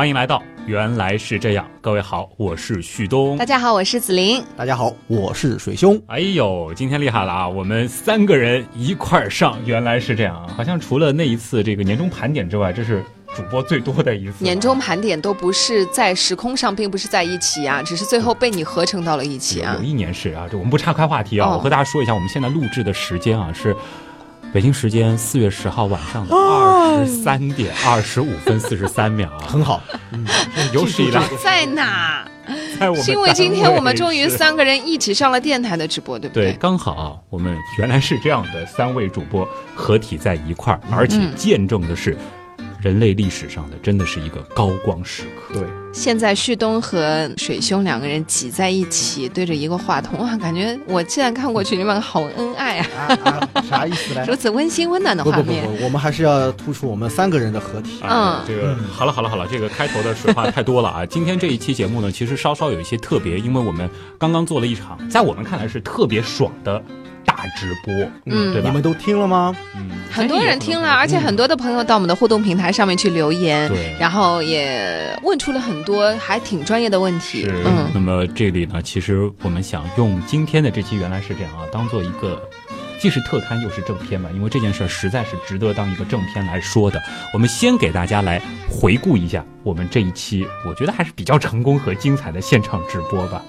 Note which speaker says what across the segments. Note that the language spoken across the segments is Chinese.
Speaker 1: 欢迎来到原来是这样，各位好，我是旭东。
Speaker 2: 大家好，我是子琳。
Speaker 3: 大家好，我是水兄。
Speaker 1: 哎呦，今天厉害了啊！我们三个人一块儿上，原来是这样啊！好像除了那一次这个年终盘点之外，这是主播最多的一次。
Speaker 2: 年终盘点都不是在时空上，并不是在一起啊，只是最后被你合成到了一起啊。
Speaker 1: 有一年是啊，这我们不岔开话题啊，
Speaker 2: 哦
Speaker 1: 我和大家说一下，我们现在录制的时间啊是。北京时间四月十号晚上的二十三点二十五分四十三秒。啊，
Speaker 3: 很好，
Speaker 1: 有史以来
Speaker 2: 在哪？
Speaker 1: 在我们
Speaker 2: 是因为今天我们终于三个人一起上了电台的直播，对不
Speaker 1: 对，
Speaker 2: 对？
Speaker 1: 刚好啊，我们原来是这样的，三位主播合体在一块儿，而且
Speaker 2: 嗯
Speaker 1: 见证的是人类历史上的真的是一个高光时刻。
Speaker 3: 对，
Speaker 2: 现在旭东和水兄两个人挤在一起，对着一个话筒，哇，感觉我现在看过去，你们好恩爱啊，
Speaker 3: 啊啊，啥意思呢？
Speaker 2: 如此温馨温暖的
Speaker 3: 不不不。不，我们还是要突出我们三个人的合体。
Speaker 1: 啊，
Speaker 2: 嗯
Speaker 1: 这个好了好了好了，这个开头的水话太多了啊！今天这一期节目呢，其实稍稍有一些特别，因为我们刚刚做了一场，在我们看来是特别爽的大直播，
Speaker 2: 嗯
Speaker 1: 对吧
Speaker 3: 你？们都听了吗？
Speaker 1: 嗯，
Speaker 2: 很多人听了，而且很多的朋友到我们的互动平台上面去留言，
Speaker 1: 对
Speaker 2: 然后也问出了很多还挺专业的问题。
Speaker 1: 是，
Speaker 2: 嗯，
Speaker 1: 那么这里呢，其实我们想用今天的这期原来是这样啊，当做一个既是特刊又是正片吧，因为这件事儿实在是值得当一个正片来说的。我们先给大家来回顾一下我们这一期，我觉得还是比较成功和精彩的现场直播吧。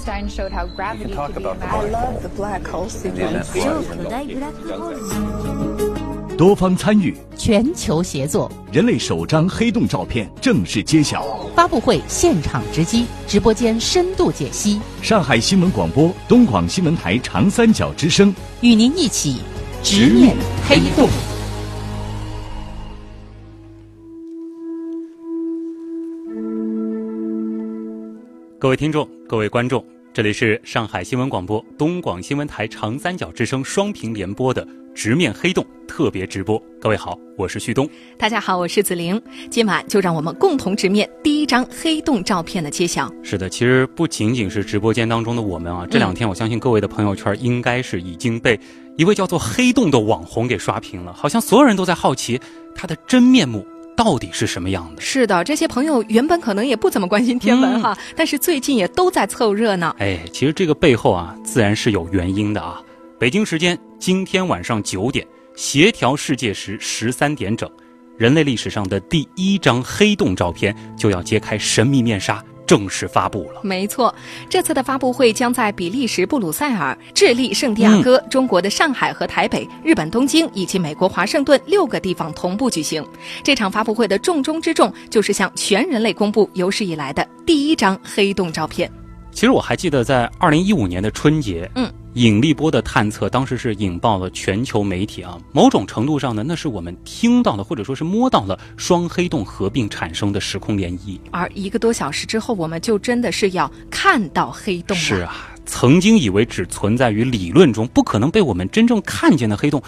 Speaker 4: Einstein showed how gravity
Speaker 5: talk
Speaker 4: could be
Speaker 5: about the
Speaker 4: imagined.
Speaker 5: black
Speaker 6: love the black hole sequence.
Speaker 7: 多方参与，
Speaker 8: 全球协作，
Speaker 7: 人类首张黑洞照片正式揭晓。
Speaker 8: 发布会现场直击，直播间深度解析，
Speaker 7: 上海新闻广播、东广新闻台长三角之声，
Speaker 8: 与您一起直面黑洞。
Speaker 1: 各位听众，各位观众，这里是上海新闻广播、东广新闻台长三角之声双屏联播的直面黑洞特别直播。各位好，我是旭东。
Speaker 9: 大家好，我是子玲。今晚就让我们共同直面第一张黑洞照片的揭晓。
Speaker 1: 是的，其实不仅仅是直播间当中的我们啊，这两天我相信各位的朋友圈应该是已经被一位叫做黑洞的网红给刷屏了，好像所有人都在好奇他的真面目到底是什么样的。
Speaker 9: 是的，这些朋友原本可能也不怎么关心天文哈，但是最近也都在凑热闹。
Speaker 1: 哎，其实这个背后啊，自然是有原因的啊。北京时间今天晚上九点，协调世界时十三点整，人类历史上的第一张黑洞照片就要揭开神秘面纱，正式发布了。
Speaker 9: 没错，这次的发布会将在比利时布鲁塞尔、智利圣地亚哥、中国的上海和台北、日本东京以及美国华盛顿六个地方同步举行。这场发布会的重中之重就是向全人类公布有史以来的第一张黑洞照片。
Speaker 1: 其实我还记得在二零一五年的春节，
Speaker 9: 嗯，
Speaker 1: 引力波的探测当时是引爆了全球媒体啊。某种程度上呢，那是我们听到了或者说是摸到了双黑洞合并产生的时空涟漪。
Speaker 9: 而一个多小时之后，我们就真的是要看到黑洞了。
Speaker 1: 是啊，曾经以为只存在于理论中，不可能被我们真正看见的黑洞，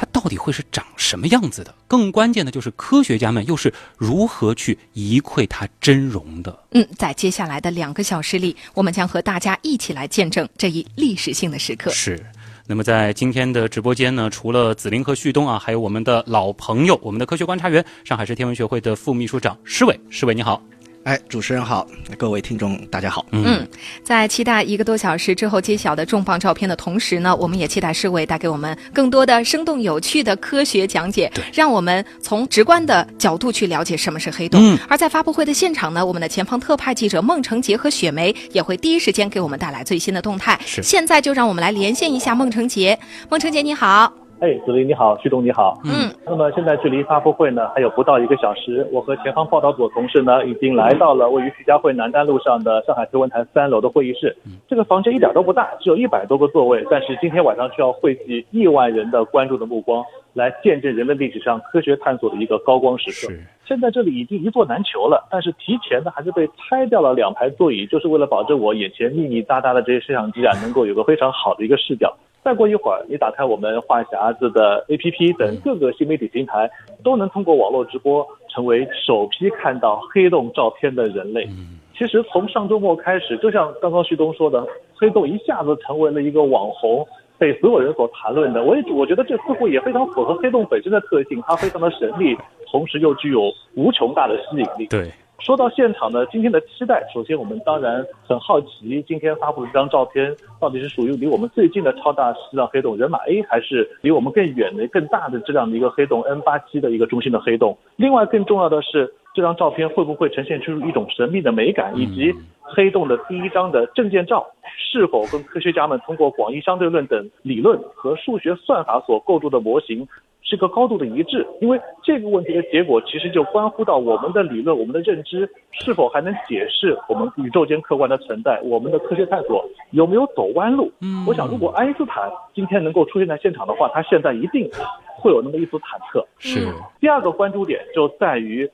Speaker 1: 它到底会是长什么样子的？更关键的就是科学家们又是如何去一窥它真容的。
Speaker 9: 嗯，在接下来的两个小时里，我们将和大家一起来见证这一历史性的时刻。
Speaker 1: 是。那么在今天的直播间呢，除了紫菱和旭东啊，还有我们的老朋友，我们的科学观察员，上海市天文学会的副秘书长施伟。施伟你好。
Speaker 3: 哎，主持人好，各位听众大家好。
Speaker 9: 嗯，在期待一个多小时之后揭晓的重磅照片的同时呢，我们也期待世卫带给我们更多的生动有趣的科学讲解，让我们从直观的角度去了解什么是黑洞。
Speaker 1: 嗯
Speaker 9: 而在发布会的现场呢，我们的前方特派记者孟成杰和雪梅也会第一时间给我们带来最新的动态。
Speaker 1: 是
Speaker 9: 现在就让我们来连线一下孟成杰。孟成杰你好，
Speaker 5: 哎，子林你好，旭东你好。
Speaker 9: 嗯，
Speaker 5: 那么现在距离发布会呢还有不到一个小时，我和前方报道组的同事呢已经来到了位于徐家汇南丹路上的上海天文台三楼的会议室。这个房间一点都不大，只有一百多个座位，但是今天晚上却要汇集亿万人的关注的目光，来见证人类历史上科学探索的一个高光时刻。
Speaker 1: 是
Speaker 5: 现在这里已经一座难求了，但是提前呢还是被拆掉了两排座椅，就是为了保证我眼前密密匝匝的这些摄像机啊能够有个非常好的一个视角。再过一会儿，你打开我们话匣子的 APP 等各个新媒体平台，都能通过网络直播成为首批看到黑洞照片的人类。其实从上周末开始，就像刚刚旭东说的，黑洞一下子成为了一个网红，被所有人所谈论的。我也我觉得这似乎也非常符合黑洞本身的特性，它非常的神秘，同时又具有无穷大的吸引力。
Speaker 1: 对，
Speaker 5: 说到现场呢，今天的期待，首先我们当然很好奇，今天发布的这张照片到底是属于离我们最近的超大西藏黑洞人马 A，还是离我们更远的、更大的质量的一个黑洞 N 八七的一个中心的黑洞？另外，更重要的是，这张照片会不会呈现出一种神秘的美感，以及黑洞的第一张的证件照是否跟科学家们通过广义相对论等理论和数学算法所构筑的模型是个高度的一致？因为这个问题的结果其实就关乎到我们的理论、我们的认知是否还能解释我们宇宙间客观的存在，我们的科学探索有没有走弯路？嗯，我想如果爱因斯坦今天能够出现在现场的话，他现在一定会有那么一丝忐忑。
Speaker 1: 是。
Speaker 5: 第二个关注点就在于。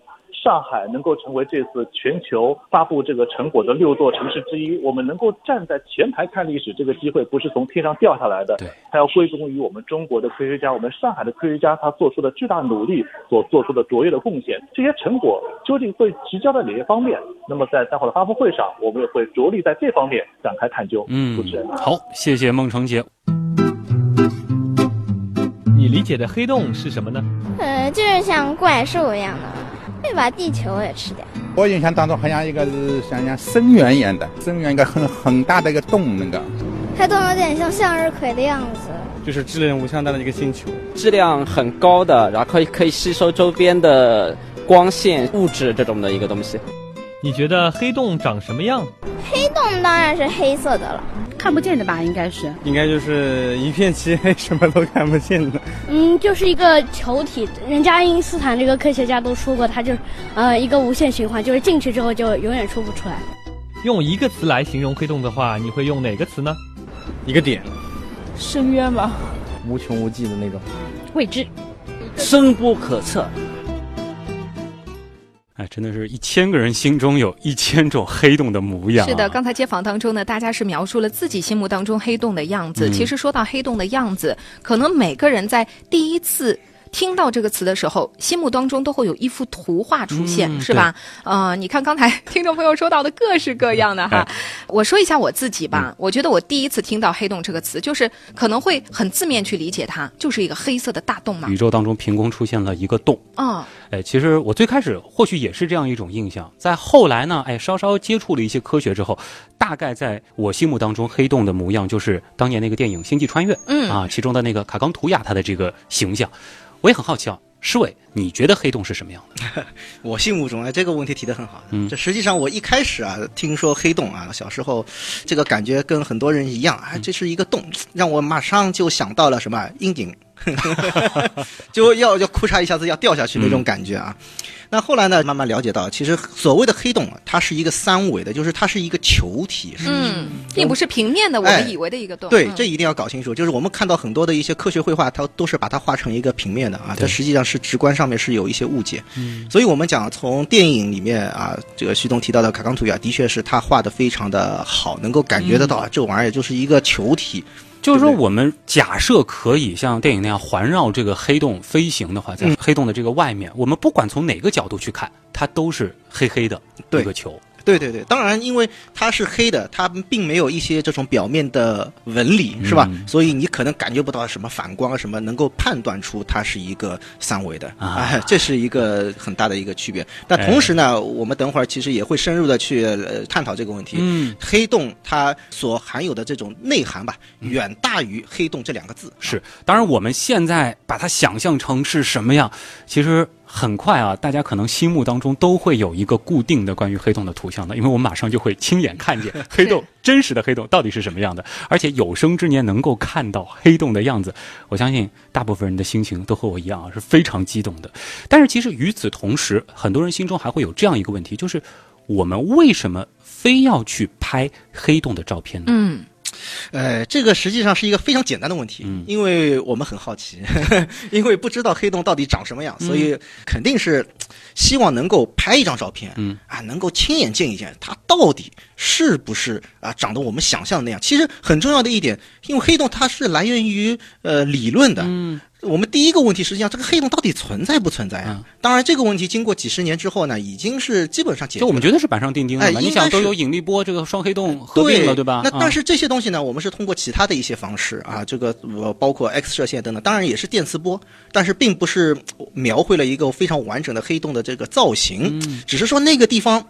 Speaker 5: 上海能够成为这次全球发布这个成果的六座城市之一，我们能够站在前排看历史，这个机会不是从天上掉下来的，
Speaker 1: 对，
Speaker 5: 它要归功于我们中国的科学家，我们上海的科学家他做出的巨大努力所做出的卓越的贡献。这些成果究竟会聚焦在哪些方面？那么在待会的发布会上，我们也会着力在这方面展开探究。
Speaker 1: 嗯，
Speaker 5: 主持人
Speaker 1: 好，谢谢孟成杰。
Speaker 10: 你理解的黑洞是什么呢？
Speaker 11: 呃，就是像怪兽一样的。会把地球也吃掉。
Speaker 12: 我印象当中好像一个是像像深渊一样的，深渊一个很很大的一个洞，那个
Speaker 11: 黑洞有点像向日葵的样子，
Speaker 13: 就是质量无限大的一个星球，
Speaker 14: 质量很高的，然后可以可以吸收周边的光线物质这种的一个东西。
Speaker 10: 你觉得黑洞长什么样？
Speaker 11: 黑洞当然是黑色的了，
Speaker 15: 看不见的吧？应该是，
Speaker 13: 应该就是一片漆黑，什么都看不见的。
Speaker 16: 嗯，就是一个球体。人家爱因斯坦这个科学家都说过，他就是呃一个无限循环，就是进去之后就永远出不出来。
Speaker 10: 用一个词来形容黑洞的话，你会用哪个词呢？
Speaker 13: 一个点，
Speaker 15: 深渊吧，
Speaker 13: 无穷无尽的那种，
Speaker 15: 未知，
Speaker 14: 深不可测。
Speaker 1: 哎，真的是一千个人心中有一千种黑洞的模样。
Speaker 9: 是的，刚才街访当中呢，大家是描述了自己心目当中黑洞的样子。其实说到黑洞的样子，可能每个人在第一次。听到这个词的时候，心目当中都会有一幅图画出现，
Speaker 1: 嗯
Speaker 9: 是吧？呃，你看刚才听众朋友说到的各式各样的哈，我说一下我自己吧。我觉得我第一次听到“黑洞”这个词，就是可能会很字面去理解它，就是一个黑色的大洞嘛。
Speaker 1: 宇宙当中凭空出现了一个洞。
Speaker 9: 啊、
Speaker 1: 哎，其实我最开始或许也是这样一种印象，在后来呢，哎，稍稍接触了一些科学之后，大概在我心目当中，黑洞的模样就是当年那个电影《星际穿越》
Speaker 9: 嗯
Speaker 1: 啊，其中的那个卡冈图雅他的这个形象。我也很好奇啊，施伟，你觉得黑洞是什么样的？
Speaker 3: 我心目中哎，这个问题提得很好。
Speaker 1: 嗯
Speaker 3: 这实际上我一开始啊，听说黑洞啊，小时候这个感觉跟很多人一样啊，这是一个洞，让我马上就想到了什么阴茎，就要要哭嚓一下子要掉下去那种感觉啊。那后来呢，慢慢了解到，其实所谓的黑洞啊，它是一个三维的，就是它是一个球体，是
Speaker 9: 嗯，并不是平面的，我
Speaker 3: 哎
Speaker 9: 们以为的一个洞。
Speaker 3: 对，
Speaker 9: 嗯
Speaker 3: 这一定要搞清楚。就是我们看到很多的一些科学绘画，它都是把它画成一个平面的啊，它实际上是直观上面是有一些误解。
Speaker 1: 嗯，
Speaker 3: 所以我们讲从电影里面啊，这个徐东提到的卡冈图雅，的确是他画的非常的好，能够感觉得到啊，这玩意儿就是一个球体。
Speaker 1: 就是说，我们假设可以像电影那样环绕这个黑洞飞行的话，在
Speaker 3: 嗯。
Speaker 1: 黑洞的这个外面，我们不管从哪个角度去看，它都是黑黑的一个球。
Speaker 3: 对对对，当然，因为它是黑的，它并没有一些这种表面的纹理，是吧？
Speaker 1: 嗯
Speaker 3: 所以你可能感觉不到什么反光啊什么，能够判断出它是一个三维的
Speaker 1: 啊
Speaker 3: 哎，这是一个很大的一个区别。但同时呢，我们等会儿其实也会深入的去呃探讨这个问题。
Speaker 1: 嗯，
Speaker 3: 黑洞它所含有的这种内涵吧，远大于黑洞这两个字。
Speaker 1: 是，当然我们现在把它想象成是什么样，其实很快啊，大家可能心目当中都会有一个固定的关于黑洞的图像的，因为我们马上就会亲眼看见 黑洞真实的黑洞到底是什么样的，而且有生之年能够看到黑洞的样子，我相信大部分人的心情都和我一样啊，是非常激动的。但是其实与此同时，很多人心中还会有这样一个问题，就是我们为什么非要去拍黑洞的照片呢？
Speaker 9: 嗯。
Speaker 3: 呃，这个实际上是一个非常简单的问题，
Speaker 1: 嗯
Speaker 3: 因为我们很好奇，因为不知道黑洞到底长什么样，所以肯定是希望能够拍一张照片，
Speaker 1: 嗯
Speaker 3: 啊，能够亲眼见一见它到底是不是啊长得我们想象的那样。其实很重要的一点，因为黑洞它是来源于呃理论的，
Speaker 1: 嗯
Speaker 3: 我们第一个问题实际上这个黑洞到底存在不存在啊？当然这个问题经过几十年之后呢，已经是基本上解决。
Speaker 1: 就我们觉得是板上钉钉了嘛。
Speaker 3: 哎
Speaker 1: 你想都有引力波这个双黑洞合并了，对吧？啊
Speaker 3: 那但是这些东西呢，我们是通过其他的一些方式啊，这个呃包括 X 射线等等，当然也是电磁波，但是并不是描绘了一个非常完整的黑洞的这个造型，
Speaker 1: 嗯
Speaker 3: 只是说那个地方。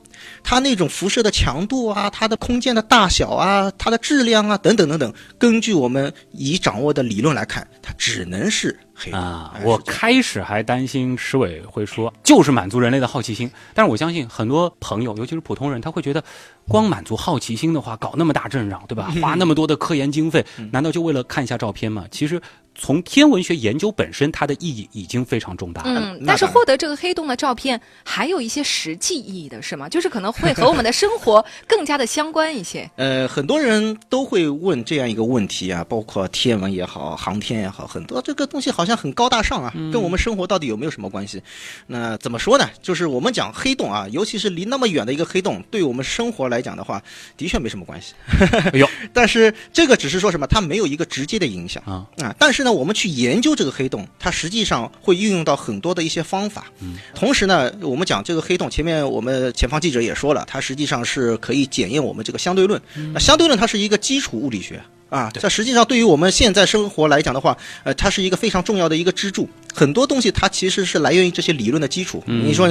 Speaker 3: 它那种辐射的强度啊，它的空间的大小啊，它的质量啊，等等等等，根据我们已掌握的理论来看，它只能是黑洞
Speaker 1: 啊。我开始还担心石伟会说，就是满足人类的好奇心，但是我相信很多朋友，尤其是普通人，他会觉得，光满足好奇心的话，搞那么大阵仗，对吧？花那么多的科研经费，难道就为了看一下照片吗？其实。从天文学研究本身，它的意义已经非常重大了。
Speaker 9: 嗯，但是获得这个黑洞的照片，还有一些实际意义的是吗？就是可能会和我们的生活更加的相关一些。
Speaker 3: 呃，很多人都会问这样一个问题啊，包括天文也好，航天也好，很多这个东西好像很高大上啊，
Speaker 1: 嗯
Speaker 3: 跟我们生活到底有没有什么关系？那怎么说呢？就是我们讲黑洞啊，尤其是离那么远的一个黑洞，对我们生活来讲的话，的确没什么关系。
Speaker 1: 哎呦，
Speaker 3: 但是这个只是说什么？它没有一个直接的影响
Speaker 1: 啊
Speaker 3: 啊。但是呢，我们去研究这个黑洞，它实际上会运用到很多的一些方法。
Speaker 1: 嗯，
Speaker 3: 同时呢，我们讲这个黑洞，前面我们前方记者也说了，它实际上是可以检验我们这个相对论。那相对论它是一个基础物理学。啊，这实际上对于我们现在生活来讲的话，呃，它是一个非常重要的一个支柱。很多东西它其实是来源于这些理论的基础。
Speaker 1: 嗯、
Speaker 3: 你说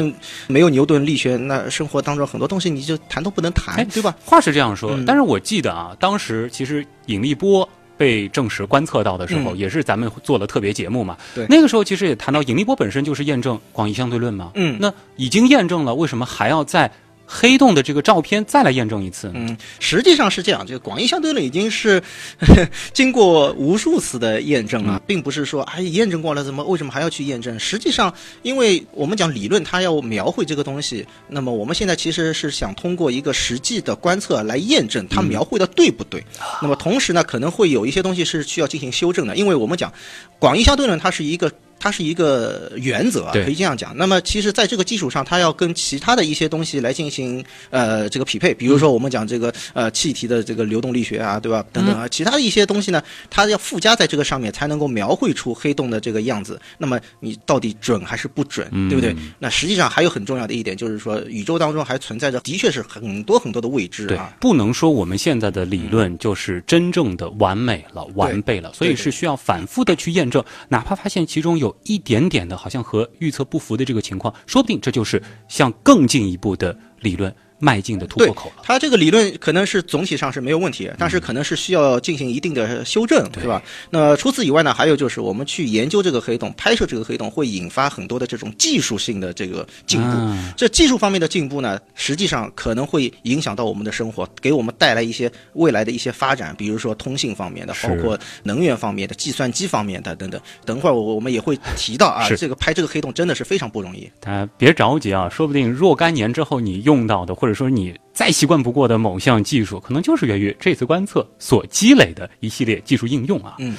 Speaker 3: 没有牛顿力学，那生活当中很多东西你就谈都不能谈，对吧？
Speaker 1: 话是这样说，
Speaker 3: 嗯、
Speaker 1: 但是我记得啊，当时其实引力波。被证实观测到的时候，
Speaker 3: 嗯、
Speaker 1: 也是咱们做了特别节目嘛。
Speaker 3: 对，
Speaker 1: 那个时候其实也谈到引力波本身就是验证广义相对论嘛。
Speaker 3: 嗯，
Speaker 1: 那已经验证了，为什么还要在黑洞的这个照片再来验证一次？
Speaker 3: 嗯，实际上是这样，这个广义相对论已经是 经过无数次的验证了，
Speaker 1: 嗯、
Speaker 3: 并不是说哎验证过了，怎么为什么还要去验证？实际上，因为我们讲理论，它要描绘这个东西，那么我们现在其实是想通过一个实际的观测来验证它描绘的对不对。
Speaker 1: 嗯、
Speaker 3: 那么同时呢，可能会有一些东西是需要进行修正的，因为我们讲广义相对论，它是一个。它是一个原则，可以这样讲。那么，其实在这个基础上，它要跟其他的一些东西来进行呃这个匹配。比如说，我们讲这个呃气体的这个流动力学啊，对吧？等等啊，其他的一些东西呢，它要附加在这个上面，才能够描绘出黑洞的这个样子。那么，你到底准还是不准，对不对？那实际上还有很重要的一点，就是说宇宙当中还存在着的确是很多很多的未知啊。
Speaker 1: 不能说我们现在的理论就是真正的完美了、完备了，所以是需要反复的去验证，哪怕发现其中有一点点的。好像和预测不符的这个情况，说不定这就是向更进一步的理论迈进的突破口了。
Speaker 3: 它这个理论可能是总体上是没有问题，但是可能是需要进行一定的修正，对吧？那除此以外呢，还有就是我们去研究这个黑洞、拍摄这个黑洞，会引发很多的这种技术性的这个进步。
Speaker 1: 啊、
Speaker 3: 这技术方面的进步呢，实际上可能会影响到我们的生活，给我们带来一些未来的一些发展，比如说通信方面的，包括能源方面的、计算机方面的等等。等会儿我我们也会提到啊，这个拍这个黑洞真的是非常不容易。
Speaker 1: 大家别着急啊，说不定若干年之后你用到的，或者说你再习惯不过的某项技术，可能就是源于这次观测所积累的一系列技术应用啊。
Speaker 3: 嗯，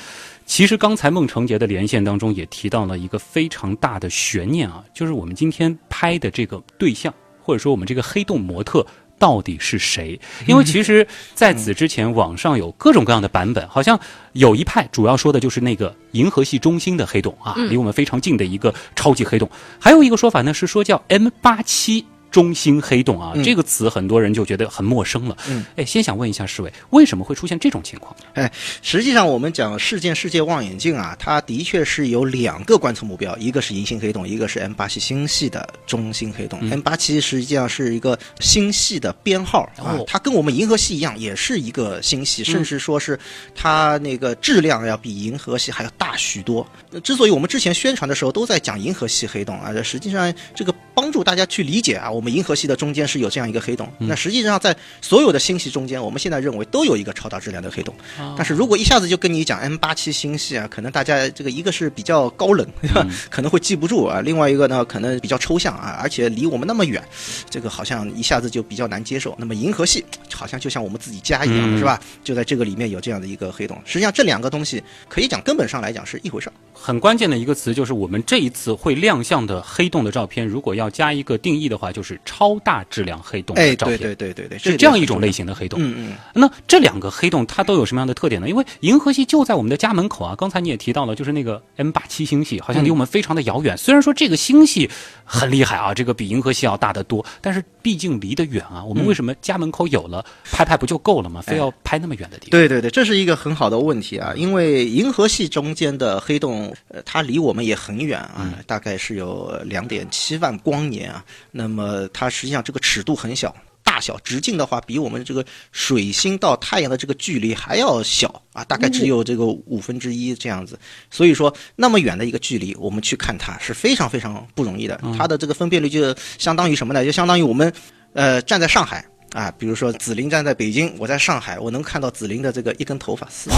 Speaker 1: 其实刚才孟成杰的连线当中也提到了一个非常大的悬念啊，就是我们今天拍的这个对象，或者说我们这个黑洞模特。到底是谁？因为其实在此之前，网上有各种各样的版本，好像有一派主要说的就是那个银河系中心的黑洞啊，离我们非常近的一个超级黑洞。还有一个说法呢，是说叫 M 八七。中心黑洞啊，
Speaker 3: 嗯
Speaker 1: 这个词很多人就觉得很陌生了。
Speaker 3: 嗯，
Speaker 1: 哎，先想问一下世伟，为什么会出现这种情况？
Speaker 3: 哎，实际上我们讲事件世界望远镜啊，它的确是有两个观测目标，一个是银星黑洞，一个是 M 八七星系的中心黑洞。
Speaker 1: 嗯
Speaker 3: M 八七实际上是一个星系的编号啊，
Speaker 1: 哦
Speaker 3: 它跟我们银河系一样，也是一个星系，甚至说是它那个质量要比银河系还要大许多。呃之所以我们之前宣传的时候都在讲银河系黑洞啊，实际上这个帮助大家去理解啊，我们银河系的中间是有这样一个黑洞。
Speaker 1: 嗯
Speaker 3: 那实际上在所有的星系中间，我们现在认为都有一个超大质量的黑洞。
Speaker 1: 哦
Speaker 3: 但是如果一下子就跟你讲 M 八七星系啊，可能大家这个一个是比较高冷？可能会记不住啊；另外一个呢，可能比较抽象啊，而且离我们那么远，这个好像一下子就比较难接受。那么银河系好像就像我们自己家一样，
Speaker 1: 嗯
Speaker 3: 是吧？就在这个里面有这样的一个黑洞。实际上这两个东西可以讲根本上来讲是一回事儿。
Speaker 1: 很关键的一个词就是我们这一次会亮相的黑洞的照片，如果要加一个定义的话，就是就是超大质量黑洞
Speaker 3: 哎，
Speaker 1: 的照片。
Speaker 3: 对对对对对，
Speaker 1: 是这样一种类型的黑洞。
Speaker 3: 嗯嗯。
Speaker 1: 那这两个黑洞它都有什么样的特点呢？因为银河系就在我们的家门口啊。刚才你也提到了，就是那个 M 八七星系，好像离我们非常的遥远。虽然说这个星系很厉害啊，这个比银河系要大得多，但是毕竟离得远啊。我们为什么家门口有了拍拍不就够了吗？非要拍那么远的地方？
Speaker 3: 对对对，这是一个很好的问题啊。因为银河系中间的黑洞，呃，它离我们也很远啊，大概是有两点七万光年啊。那么呃它实际上这个尺度很小。大小直径的话，比我们这个水星到太阳的这个距离还要小啊，大概只有这个五分之一这样子。所以说，那么远的一个距离，我们去看它是非常非常不容易的。它的这个分辨率就相当于什么呢？就相当于我们，呃，站在上海啊，比如说紫菱站在北京，我在上海，我能看到紫菱的这个一根头发丝。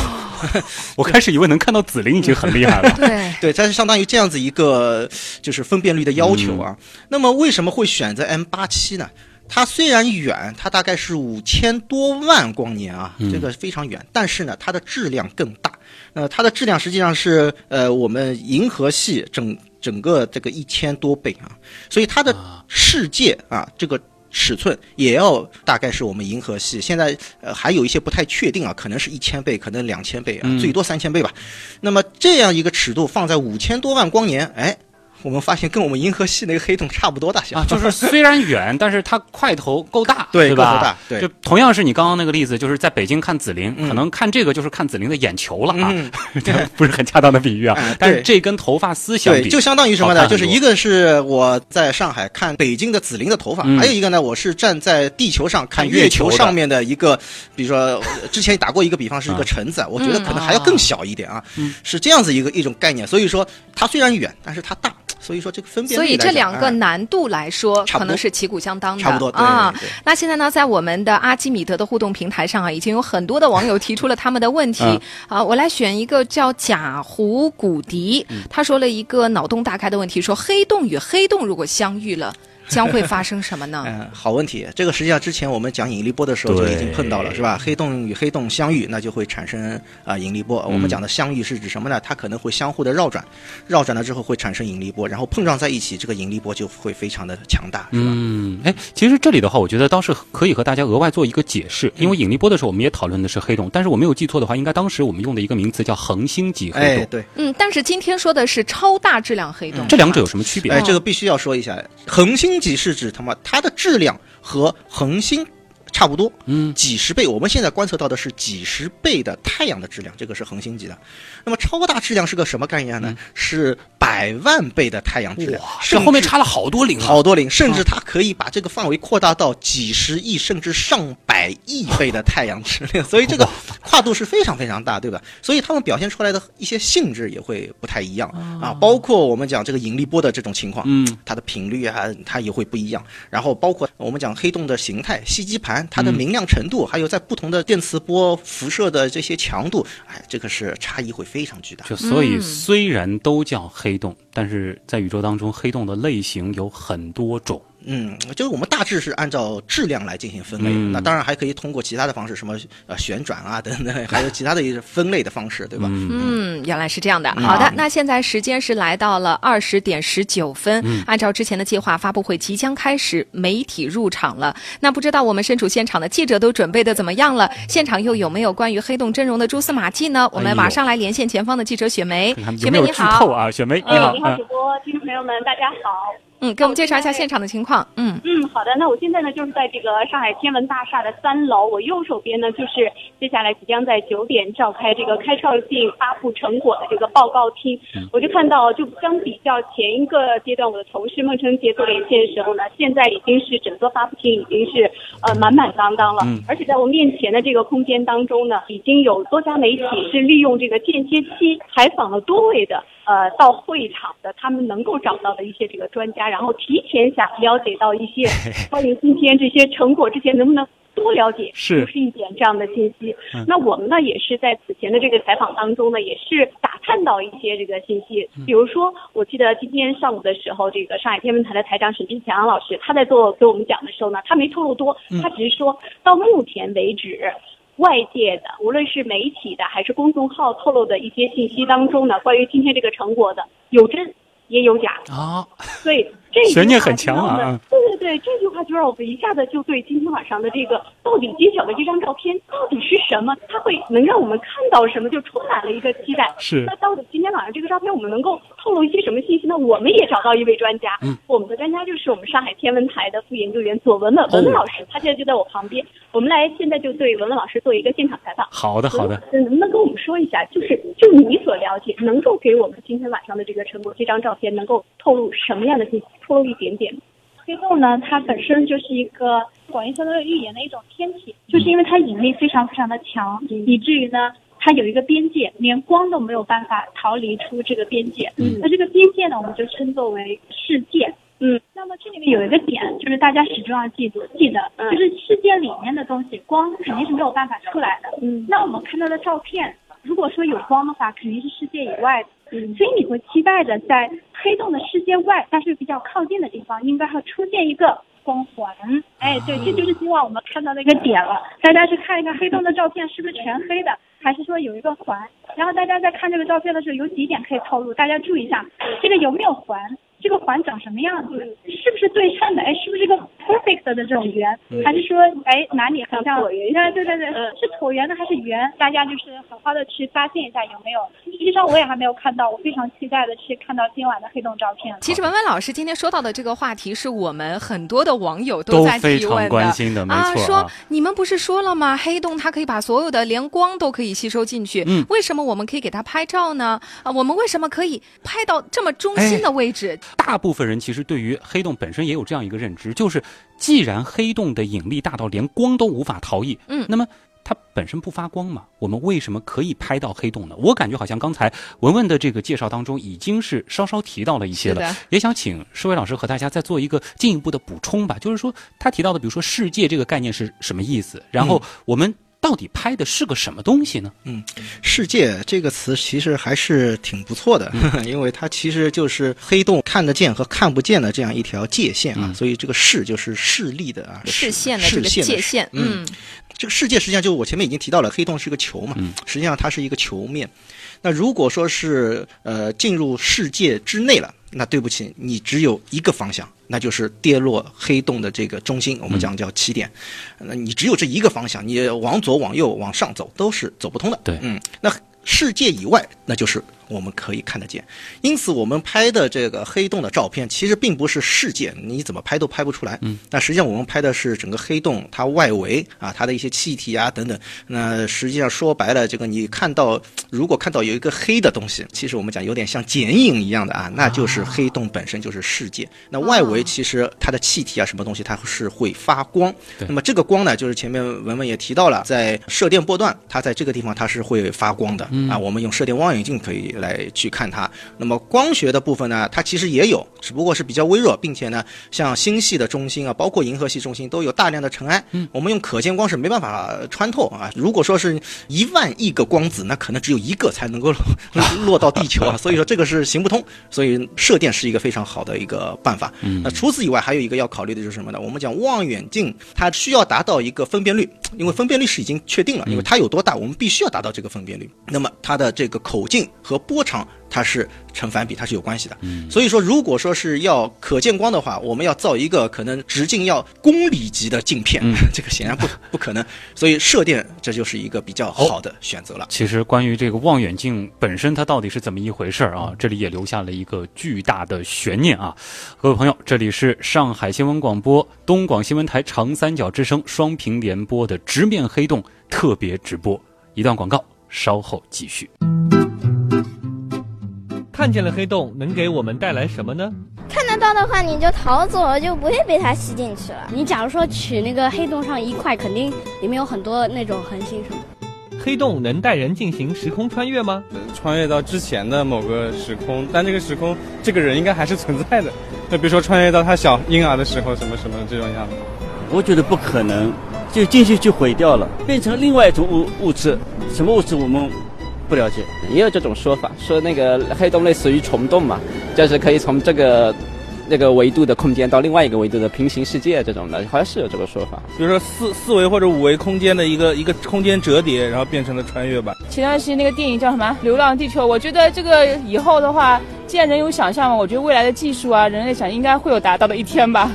Speaker 1: 我开始以为能看到紫菱已经很厉害了。
Speaker 2: 对
Speaker 3: 对，它是相当于这样子一个就是分辨率的要求啊。那么为什么会选择 M 八七呢？它虽然远，它大概是五千多万光年啊，这个非常远，但是呢，它的质量更大。那它的质量实际上是呃我们银河系整整个这个一千多倍啊，所以它的世界啊这个尺寸也要大概是我们银河系。现在呃还有一些不太确定啊，可能是一千倍，可能两千倍啊，最多三千倍吧。那么这样一个尺度放在五千多万光年，哎。我们发现跟我们银河系那个黑洞差不多大小
Speaker 1: 啊，就是虽然远，但是它块头够大，
Speaker 3: 对
Speaker 1: 吧？
Speaker 3: 够大，对。
Speaker 1: 就同样是你刚刚那个例子，就是在北京看紫菱，可能看这个就是看紫菱的眼球了啊，这不是很恰当的比喻啊。但是这跟头发丝相比，
Speaker 3: 就相当于什么呢？就是一个是我在上海看北京的紫菱的头发，还有一个呢，我是站在地球上看月球上面的一个，比如说之前打过一个比方是一个橙子，我觉得可能还要更小一点啊，是这样子一个一种概念。所以说它虽然远，但是它大。所以说这个分辨，
Speaker 9: 所以这两个难度来说，可能是旗鼓相当的，
Speaker 3: 差不多
Speaker 9: 啊。那现在呢，在我们的阿基米德的互动平台上啊，已经有很多的网友提出了他们的问题啊。我来选一个叫贾胡古迪，他说了一个脑洞大开的问题，说黑洞与黑洞如果相遇了。将会发生什么呢？
Speaker 3: 嗯，好问题。这个实际上之前我们讲引力波的时候就已经碰到了，是吧？黑洞与黑洞相遇，那就会产生啊引力波。我们讲的相遇是指什么呢？它可能会相互的绕转，绕转了之后会产生引力波，然后碰撞在一起，这个引力波就会非常的强大，是吧？
Speaker 1: 嗯，哎，其实这里的话，我觉得倒是可以和大家额外做一个解释，因为引力波的时候我们也讨论的是黑洞，但是我没有记错的话，应该当时我们用的一个名词叫恒星级黑洞。
Speaker 3: 哎，对。
Speaker 9: 嗯，但是今天说的是超大质量黑洞，
Speaker 1: 这两者有什么区别？
Speaker 3: 哎，这个必须要说一下，恒星级是指他妈。它的质量和恒星差不多，
Speaker 1: 嗯，
Speaker 3: 几十倍。我们现在观测到的是几十倍的太阳的质量，这个是恒星级的。那么超大质量是个什么概念呢？是百万倍的太阳质量，
Speaker 1: 这后面差了好多零，
Speaker 3: 好多零，甚至它可以把这个范围扩大到几十亿甚至上百亿倍的太阳质量，所以这个跨度是非常非常大，对吧？所以它们表现出来的一些性质也会不太一样啊，包括我们讲这个引力波的这种情况，
Speaker 1: 嗯，
Speaker 3: 它的频率啊，它也会不一样。然后包括我们讲黑洞的形态、吸积盘，它的明亮程度，还有在不同的电磁波辐射的这些强度，哎，这个是差异会非常巨大。
Speaker 1: 就所以虽然都叫黑洞，但是在宇宙当中，黑洞的类型有很多种。
Speaker 3: 嗯，就是我们大致是按照质量来进行分类，那当然还可以通过其他的方式，什么呃旋转啊等等，还有其他的一些分类的方式，对吧？
Speaker 9: 嗯，原来是这样的。好的，那现在时间是来到了二十点十九分，按照之前的计划，发布会即将开始，媒体入场了。那不知道我们身处现场的记者都准备的怎么样了？现场又有没有关于黑洞真容的蛛丝马迹呢？我们马上来连线前方的记者雪梅。雪梅你好
Speaker 1: 啊，雪梅
Speaker 17: 你好，你好主播，听众朋友们大家好。
Speaker 9: 嗯，给我们介绍一下现场的情况。嗯
Speaker 17: 嗯，好的。那我现在呢，就是在这个上海天文大厦的三楼，我右手边呢，就是接下来即将在九点召开这个开创性发布成果的这个报告厅。我就看到，就相比较前一个阶段，我的同事孟成杰做连线的时候呢，现在已经是整个发布厅已经是呃满满当当了。嗯。而且在我面前的这个空间当中呢，已经有多家媒体是利用这个间歇期采访了多位的。呃，到会场的他们能够找到的一些这个专家，然后提前想了解到一些关于今天这些成果之前能不能多了解，
Speaker 1: 是
Speaker 17: 是一点这样的信息。那我们呢，也是在此前的这个采访当中呢，也是打探到一些这个信息。比如说，我记得今天上午的时候，这个上海天文台的台长沈志强老师他在做给我们讲的时候呢，他没透露多，他只是说到目前为止。外界的，无论是媒体的还是公众号透露的一些信息当中呢，关于今天这个成果的有真也有假。
Speaker 1: 啊，
Speaker 17: 所以这
Speaker 1: 悬念很强啊
Speaker 17: 对对对，这句话就让我们一下子就对今天晚上的这个到底揭晓的这张照片到底是什么，它会能让我们看到什么，就充满了一个期待。
Speaker 1: 是。
Speaker 17: 那到底今天晚上这个照片我们能够透露一些什么信息呢？我们也找到一位专家，
Speaker 1: 嗯
Speaker 17: 我们的专家就是我们上海天文台的副研究员左文文文文老师，他现在就在我旁边。我们来现在就对文文老师做一个现场采访。
Speaker 1: 好的，好的。
Speaker 17: 嗯，能不能跟我们说一下，就是就你所了解，能够给我们今天晚上的这个成果，这张照片能够透露什么样的信息？透露一点点。
Speaker 18: 黑洞呢，它本身就是一个广义相对论预言的一种天体，就是因为它引力非常非常的强，以至于呢，它有一个边界，连光都没有办法逃离出这个边界。
Speaker 17: 嗯
Speaker 18: 那这个边界呢，我们就称作为世界。嗯，那么这里面有一个点，就是大家始终要记住，记得，
Speaker 17: 嗯
Speaker 18: 就是世界里面的东西，光肯定是没有办法出来的。
Speaker 17: 嗯
Speaker 18: 那我们看到的照片，如果说有光的话，肯定是世界以外的。
Speaker 17: 嗯
Speaker 18: 所以你会期待着在黑洞的世界外，但是比较靠近的地方，应该会出现一个光环。哎，对，这就是今晚我们看到的一个点了。大家去看一看黑洞的照片，是不是全黑的，还是说有一个环？然后大家在看这个照片的时候，有几点可以透露，大家注意一下，这个有没有环？这个环长什么样子？是不是对称的？哎，是不是一个 perfect 的这种圆？
Speaker 17: 嗯
Speaker 18: 还是说，哎，哪里很像
Speaker 17: 椭圆
Speaker 18: 对对对对，是椭圆的还是圆？大家就是好好的去发现一下有没有。实际上我也还没有看到，我非常期待的去看到今晚的黑洞照片。
Speaker 9: 其实文文老师今天说到的这个话题，是我们很多的网友
Speaker 1: 都
Speaker 9: 在提问的
Speaker 1: 关心的没
Speaker 9: 啊，
Speaker 1: 错啊
Speaker 9: 说你们不是说了吗？黑洞它可以把所有的连光都可以吸收进去，
Speaker 1: 嗯
Speaker 9: 为什么我们可以给它拍照呢？啊，我们为什么可以拍到这么中心的位置？
Speaker 1: 大部分人其实对于黑洞本身也有这样一个认知，就是既然黑洞的引力大到连光都无法逃逸，
Speaker 9: 嗯
Speaker 1: 那么它本身不发光嘛，我们为什么可以拍到黑洞呢？我感觉好像刚才文文的这个介绍当中已经是稍稍提到了一些了，也想请施伟老师和大家再做一个进一步的补充吧。就是说他提到的，比如说世界这个概念是什么意思，然后我们到底拍的是个什么东西呢？
Speaker 3: 嗯，世界这个词其实还是挺不错的，因为它其实就是黑洞看得见和看不见的这样一条界限啊，所以这个视就是视力的啊，
Speaker 9: 视线的
Speaker 3: 视
Speaker 9: 这个界限，
Speaker 3: 嗯。
Speaker 9: 嗯，
Speaker 3: 这个世界实际上就是我前面已经提到了，黑洞是个球嘛，实际上它是一个球面。那如果说是呃进入世界之内了，那对不起，你只有一个方向，那就是跌落黑洞的这个中心，我们讲叫起点。那你只有这一个方向，你往左、往右、往上走都是走不通的。
Speaker 1: 对，
Speaker 3: 嗯，那世界以外，那就是我们可以看得见。因此，我们拍的这个黑洞的照片，其实并不是世界，你怎么拍都拍不出来。
Speaker 1: 嗯，
Speaker 3: 那实际上我们拍的是整个黑洞它外围啊，它的一些气体啊等等。那实际上说白了，这个你看到，如果看到有一个黑的东西，其实我们讲有点像剪影一样的啊，那就是黑洞本身就是世界。那外围其实它的气体啊什么东西，它是会发光。那么这个光呢，就是前面文文也提到了，在射电波段，它在这个地方它是会发光的、
Speaker 1: 嗯
Speaker 3: 啊。我们用射电望远镜可以来去看它。那么光学的部分呢，它其实也有，只不过是比较微弱，并且呢，像星系的中心啊，包括银河系中心都有大量的尘埃。
Speaker 1: 嗯，
Speaker 3: 我们用可见光是没办法穿透啊。如果说是一万亿个光子，那可能只有一个才能够 落到地球啊。所以说这个是行不通。所以射电是一个非常好的一个办法。
Speaker 1: 嗯
Speaker 3: 那除此以外，还有一个要考虑的就是什么呢？我们讲望远镜，它需要达到一个分辨率，因为分辨率是已经确定了，因为它有多大，我们必须要达到这个分辨率。那么它的这个口径和波长，它是成反比，它是有关系的。
Speaker 1: 嗯
Speaker 3: 所以说，如果说是要可见光的话，我们要造一个可能直径要公里级的镜片，这个显然不不可能。所以射电这就是一个比较好的选择了。
Speaker 1: 其实关于这个望远镜本身它到底是怎么一回事儿啊，这里也留下了一个巨大的悬念啊。各位朋友，这里是上海新闻广播、东广新闻台长三角之声双屏联播的直面黑洞特别直播，一段广告，稍后继续。
Speaker 10: 看见了黑洞能给我们带来什么呢？
Speaker 11: 看得到的话，你就逃走了，就不会被它吸进去了。
Speaker 16: 你假如说取那个黑洞上一块，肯定里面有很多那种恒星什么。
Speaker 10: 黑洞能带人进行时空穿越吗？
Speaker 13: 穿越到之前的某个时空，但这个时空这个人应该还是存在的。那比如说穿越到他小婴儿的时候，什么什么这种样子。
Speaker 19: 我觉得不可能，就进去就毁掉了，变成另外一种物物质。什么物质我们不了解。
Speaker 14: 也有这种说法，说那个黑洞类似于虫洞嘛，就是可以从这个那个维度的空间到另外一个维度的平行世界这种的，好像是有这个说法。
Speaker 20: 比如说四四维或者五维空间的一个一个空间折叠，然后变成了穿越吧。
Speaker 15: 前段时间那个电影叫什么《流浪地球》，我觉得这个以后的话，既然人有想象嘛，我觉得未来的技术啊，人类想应该会有达到的一天吧。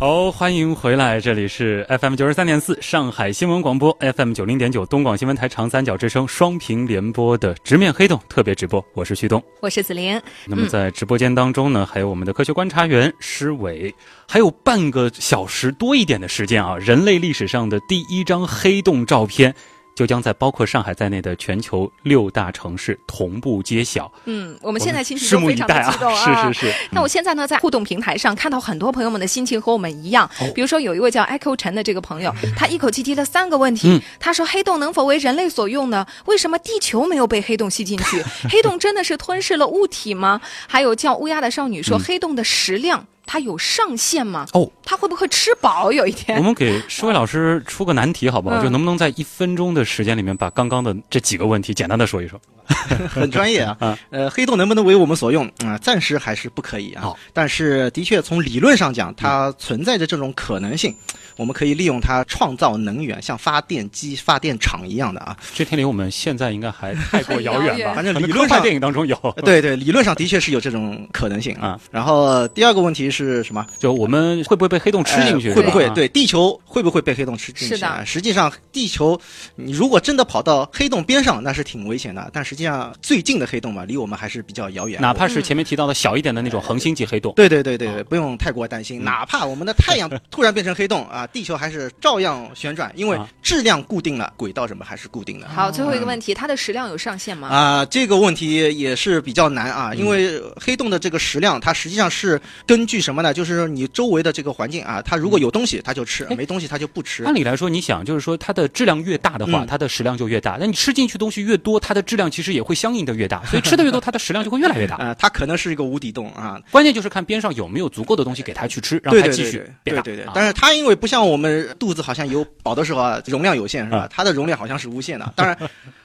Speaker 1: 好，欢迎回来，这里是 FM 九十三点四上海新闻广播，FM 九零点九东广新闻台长三角之声双屏联播的直面黑洞特别直播，我是旭东，
Speaker 9: 我是子玲。
Speaker 1: 那么在直播间当中呢，还有我们的科学观察员施伟，还有半个小时多一点的时间啊，人类历史上的第一张黑洞照片。就将在包括上海在内的全球六大城市同步揭晓。
Speaker 9: 嗯，我们现在心情都非常的激动
Speaker 1: 啊！是是是。
Speaker 9: 那我现在呢，在互动平台上看到很多朋友们的心情和我们一样。比如说，有一位叫 Echo 陈的这个朋友，他一口气提了三个问题。他说：“黑洞能否为人类所用呢？为什么地球没有被黑洞吸进去？黑洞真的是吞噬了物体吗？”还有叫乌鸦的少女说：“黑洞的食量。”它有上限吗？
Speaker 1: 哦，
Speaker 9: 它会不会吃饱？有一天，
Speaker 1: 我们给舒伟老师出个难题好不好？就能不能在一分钟的时间里面把刚刚的这几个问题简单的说一说？
Speaker 3: 很专业 啊！呃，黑洞能不能为我们所用？啊，暂时还是不可以啊。但是的确从理论上讲，它存在着这种可能性。我们可以利用它创造能源，像发电机、发电厂一样的啊。
Speaker 1: 这天离我们现在应该还太过遥远吧？
Speaker 3: 反正理论上
Speaker 1: 电影当中有。
Speaker 3: 对对，理论上的确是有这种可能性啊。然后第二个问题是什么？
Speaker 1: 就我们会不会被黑洞吃进去？
Speaker 3: 会不会？对，地球会不会被黑洞吃进去？
Speaker 9: 是的。
Speaker 3: 实际上，地球你如果真的跑到黑洞边上，那是挺危险的。但实际上，最近的黑洞嘛，离我们还是比较遥远。
Speaker 1: 哪怕是前面提到的小一点的那种恒星级黑洞。
Speaker 3: 对对对对，不用太过担心。哪怕我们的太阳突然变成黑洞啊，地球还是照。照样旋转，因为质量固定了，轨道什么还是固定的。
Speaker 9: 好，最后一个问题，它的食量有上限吗？
Speaker 3: 啊，这个问题也是比较难啊，因为黑洞的这个食量，它实际上是根据什么呢？就是你周围的这个环境啊，它如果有东西，它就吃；没东西，它就不吃。
Speaker 1: 按理来说，你想，就是说它的质量越大的话，它的食量就越大。那你吃进去东西越多，它的质量其实也会相应的越大。所以吃的越多，它的食量就会越来越大。
Speaker 3: 啊，它可能是一个无底洞啊。
Speaker 1: 关键就是看边上有没有足够的东西给它去吃，让它继续变大。
Speaker 3: 对对对。但是它因为不像我们肚子好像有饱。的时候啊，容量有限是吧？它的容量好像是无限的。当然，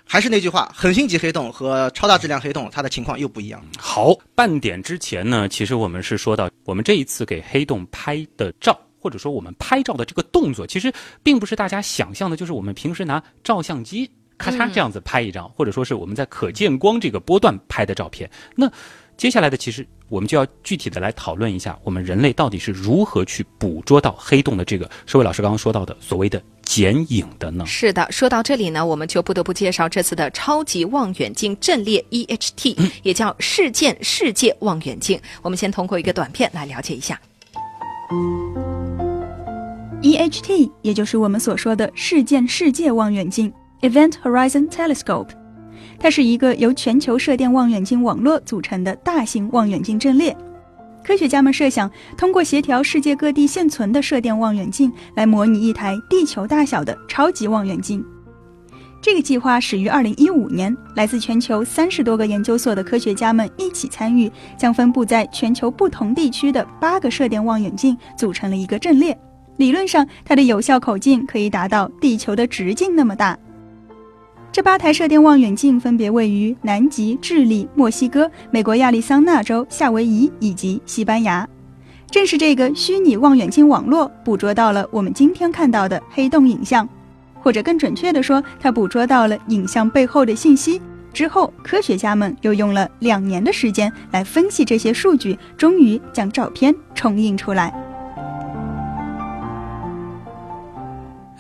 Speaker 3: 还是那句话，恒星级黑洞和超大质量黑洞，它的情况又不一样。
Speaker 1: 好，半点之前呢，其实我们是说到，我们这一次给黑洞拍的照，或者说我们拍照的这个动作，其实并不是大家想象的，就是我们平时拿照相机咔嚓这样子拍一张，或者说是我们在可见光这个波段拍的照片。那接下来的，其实我们就要具体的来讨论一下，我们人类到底是如何去捕捉到黑洞的这个，社会老师刚刚说到的所谓的剪影的呢？
Speaker 9: 是的，说到这里呢，我们就不得不介绍这次的超级望远镜阵列 EHT，也叫事件世界望远镜。我们先通过一个短片来了解一下。
Speaker 21: EHT 也就是我们所说的事件世界望远镜 （Event Horizon Telescope）。它是一个由全球射电望远镜网络组成的大型望远镜阵列。科学家们设想，通过协调世界各地现存的射电望远镜，来模拟一台地球大小的超级望远镜。这个计划始于2015年，来自全球三十多个研究所的科学家们一起参与，将分布在全球不同地区的八个射电望远镜组成了一个阵列。理论上，它的有效口径可以达到地球的直径那么大。这八台射电望远镜分别位于南极、智利、墨西哥、美国亚利桑那州、夏威夷以及西班牙。正是这个虚拟望远镜网络捕捉到了我们今天看到的黑洞影像，或者更准确地说，它捕捉到了影像背后的信息。之后，科学家们又用了两年的时间来分析这些数据，终于将照片重印出来。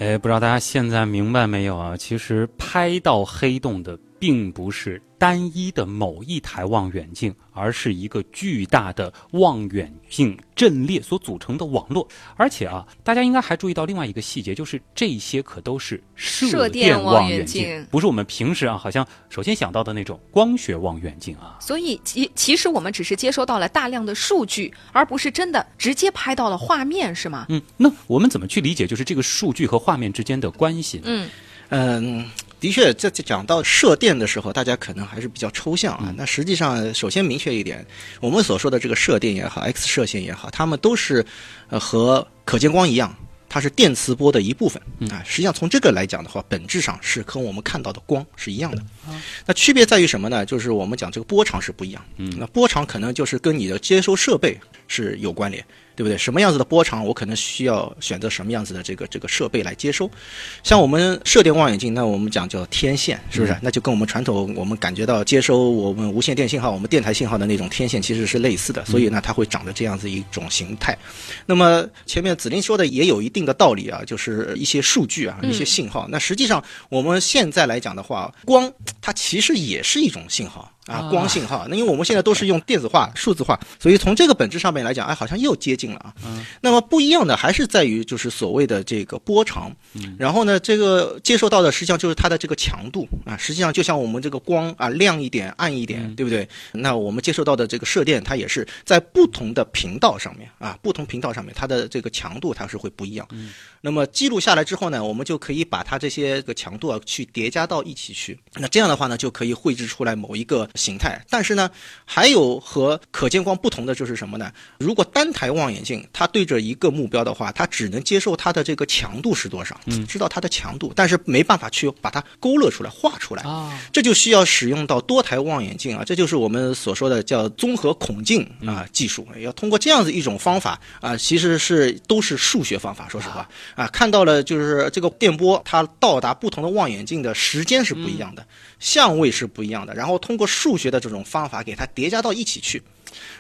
Speaker 1: 哎，不知道大家现在明白没有啊？其实拍到黑洞的并不是单一的某一台望远镜。而是一个巨大的望远镜阵列所组成的网络，而且啊，大家应该还注意到另外一个细节，就是这些可都是射电望远镜，不是我们平时啊好像首先想到的那种光学望远镜啊。
Speaker 9: 所以其其实我们只是接收到了大量的数据，而不是真的直接拍到了画面，是吗？
Speaker 1: 嗯，那我们怎么去理解就是这个数据和画面之间的关系？
Speaker 9: 嗯
Speaker 3: 嗯。的确，在讲到射电的时候，大家可能还是比较抽象啊。那实际上，首先明确一点，我们所说的这个射电也好，X 射线也好，它们都是呃和可见光一样。它是电磁波的一部分啊。实际上从这个来讲的话，本质上是跟我们看到的光是一样的。那区别在于什么呢？就是我们讲这个波长是不一样。嗯，那波长可能就是跟你的接收设备是有关联。对不对？什么样子的波长，我可能需要选择什么样子的这个这个设备来接收。像我们射电望远镜，那我们讲叫天线，是不是？那就跟我们传统我们感觉到接收我们无线电信号、我们电台信号的那种天线其实是类似的。所以呢，它会长得这样子一种形态。那么前面子林说的也有一定的道理啊，就是一些数据啊，一些信号。那实际上我们现在来讲的话，光它其实也是一种信号。啊，光信号，那因为我们现在都是用电子化、数字化，所以从这个本质上面来讲，哎，好像又接近了啊。嗯。那么不一样的还是在于，就是所谓的这个波长。嗯。然后呢，这个接受到的实际上就是它的这个强度啊。实际上就像我们这个光啊，亮一点、暗一点，对不对？那我们接受到的这个射电，它也是在不同的频道上面啊，不同频道上面它的这个强度它是会不一样。嗯。那么记录下来之后呢，我们就可以把它这些个强度啊去叠加到一起去。那这样的话呢，就可以绘制出来某一个。形态，但是呢，还有和可见光不同的就是什么呢？如果单台望远镜它对着一个目标的话，它只能接受它的这个强度是多少，嗯，知道它的强度，但是没办法去把它勾勒出来、画出来啊。这就需要使用到多台望远镜啊，这就是我们所说的叫综合孔径啊技术。要通过这样子一种方法啊，其实是都是数学方法。说实话啊，看到了就是这个电波它到达不同的望远镜的时间是不一样的。相位是不一样的，然后通过数数学的这种方法给它叠加到一起去，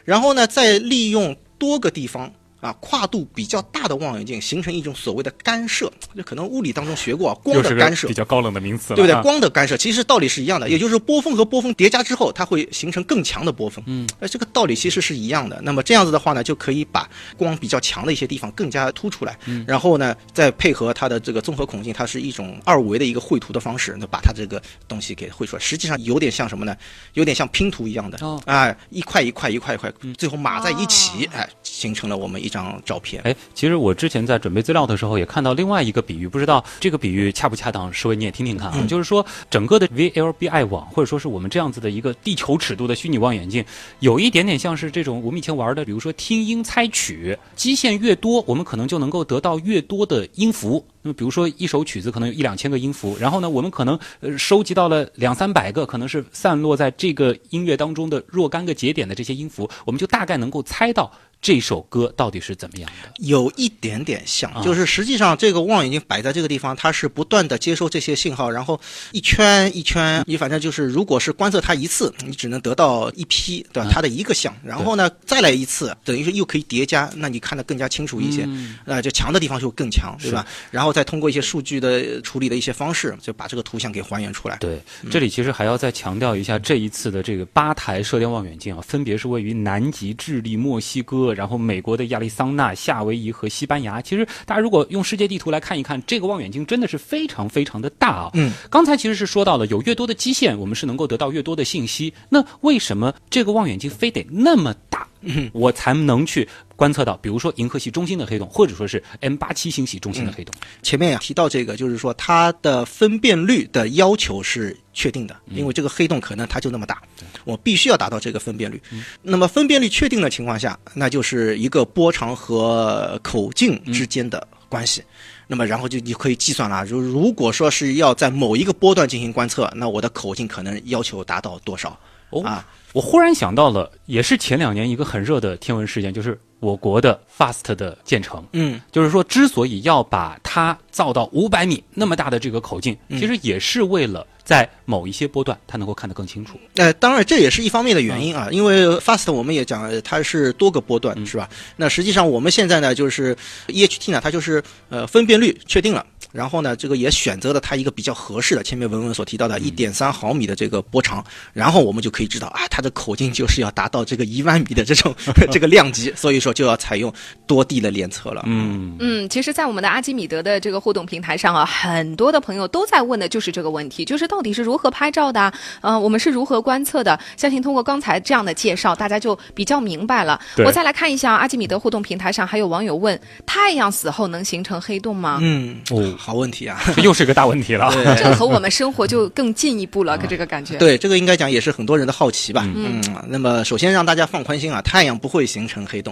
Speaker 3: 然后呢，再利用多个地方。啊，跨度比较大的望远镜形成一种所谓的干涉，就可能物理当中学过啊，光的干涉，
Speaker 1: 比较高冷的名词，
Speaker 3: 对不对？光的干涉其实道理是一样的，也就是波峰和波峰叠加之后，它会形成更强的波峰。嗯，哎，这个道理其实是一样的。那么这样子的话呢，就可以把光比较强的一些地方更加突出来，嗯然后呢，再配合它的这个综合孔径，它是一种二维的一个绘图的方式，那把它这个东西给绘出来。实际上有点像什么呢？有点像拼图一样的，哎，一块一块一块一块，最后码在一起，哎，形成了我们一张照片。
Speaker 1: 哎，其实我之前在准备资料的时候，也看到另外一个比喻，不知道这个比喻恰不恰当？师伟你也听听看啊。就是说，整个的 VLBI 网，或者说是我们这样子的一个地球尺度的虚拟望远镜，有一点点像是这种我们以前玩的，比如说听音猜曲，基线越多，我们可能就能够得到越多的音符。那么，比如说一首曲子可能有一两千个音符，然后呢，我们可能呃收集到了两三百个，可能是散落在这个音乐当中的若干个节点的这些音符，我们就大概能够猜到。这首歌到底是怎么样的？
Speaker 3: 有一点点像，就是实际上这个望远镜摆在这个地方，它是不断的接收这些信号，然后一圈一圈，你反正就是，如果是观测它一次，你只能得到一批，对吧？它的一个像，然后呢再来一次，等于是又可以叠加，那你看得更加清楚一些，那，就强的地方就更强，对吧？然后再通过一些数据的处理的一些方式，就把这个图像给还原出来。
Speaker 1: 对，这里其实还要再强调一下，这一次的这个八台射电望远镜啊，分别是位于南极、智利、墨西哥。然后美国的亚利桑那、夏威夷和西班牙，其实大家如果用世界地图来看一看，这个望远镜真的是非常非常的大啊。嗯，刚才其实是说到了，有越多的基线，我们是能够得到越多的信息。那为什么这个望远镜非得那么大，我才能去？观测到，比如说银河系中心的黑洞，或者说是 M 八七星系中心的黑洞。
Speaker 3: 前面呀提到这个，就是说它的分辨率的要求是确定的，因为这个黑洞可能它就那么大，我必须要达到这个分辨率。那么分辨率确定的情况下，那就是一个波长和口径之间的关系。那么然后就你可以计算了，如如果说是要在某一个波段进行观测，那我的口径可能要求达到多少？啊，
Speaker 1: 我忽然想到了，也是前两年一个很热的天文事件，就是。我国的 FAST 的建成，嗯，就是说，之所以要把它造到五百米那么大的这个口径，其实也是为了在某一些波段它能够看得更清楚。
Speaker 3: 呃，当然这也是一方面的原因啊，因为 FAST 我们也讲它是多个波段，是吧？那实际上我们现在呢，就是 EHT 呢，它就是呃分辨率确定了。然后呢，这个也选择了它一个比较合适的，前面文文所提到的一点三毫米的这个波长，然后我们就可以知道啊，它的口径就是要达到这个一万米的这种 这个量级，所以说就要采用多地的联测了。
Speaker 1: 嗯
Speaker 9: 嗯，其实，在我们的阿基米德的这个互动平台上啊，很多的朋友都在问的就是这个问题，就是到底是如何拍照的？呃，我们是如何观测的？相信通过刚才这样的介绍，大家就比较明白了。我再来看一下阿基米德互动平台上，还有网友问：太阳死后能形成黑洞吗？
Speaker 3: 嗯哦。好问题啊，
Speaker 1: 这 又是个大问题了。
Speaker 9: 这个和我们生活就更进一步了，这个感觉。
Speaker 3: 对，这个应该讲也是很多人的好奇吧。嗯，那么首先让大家放宽心啊，太阳不会形成黑洞，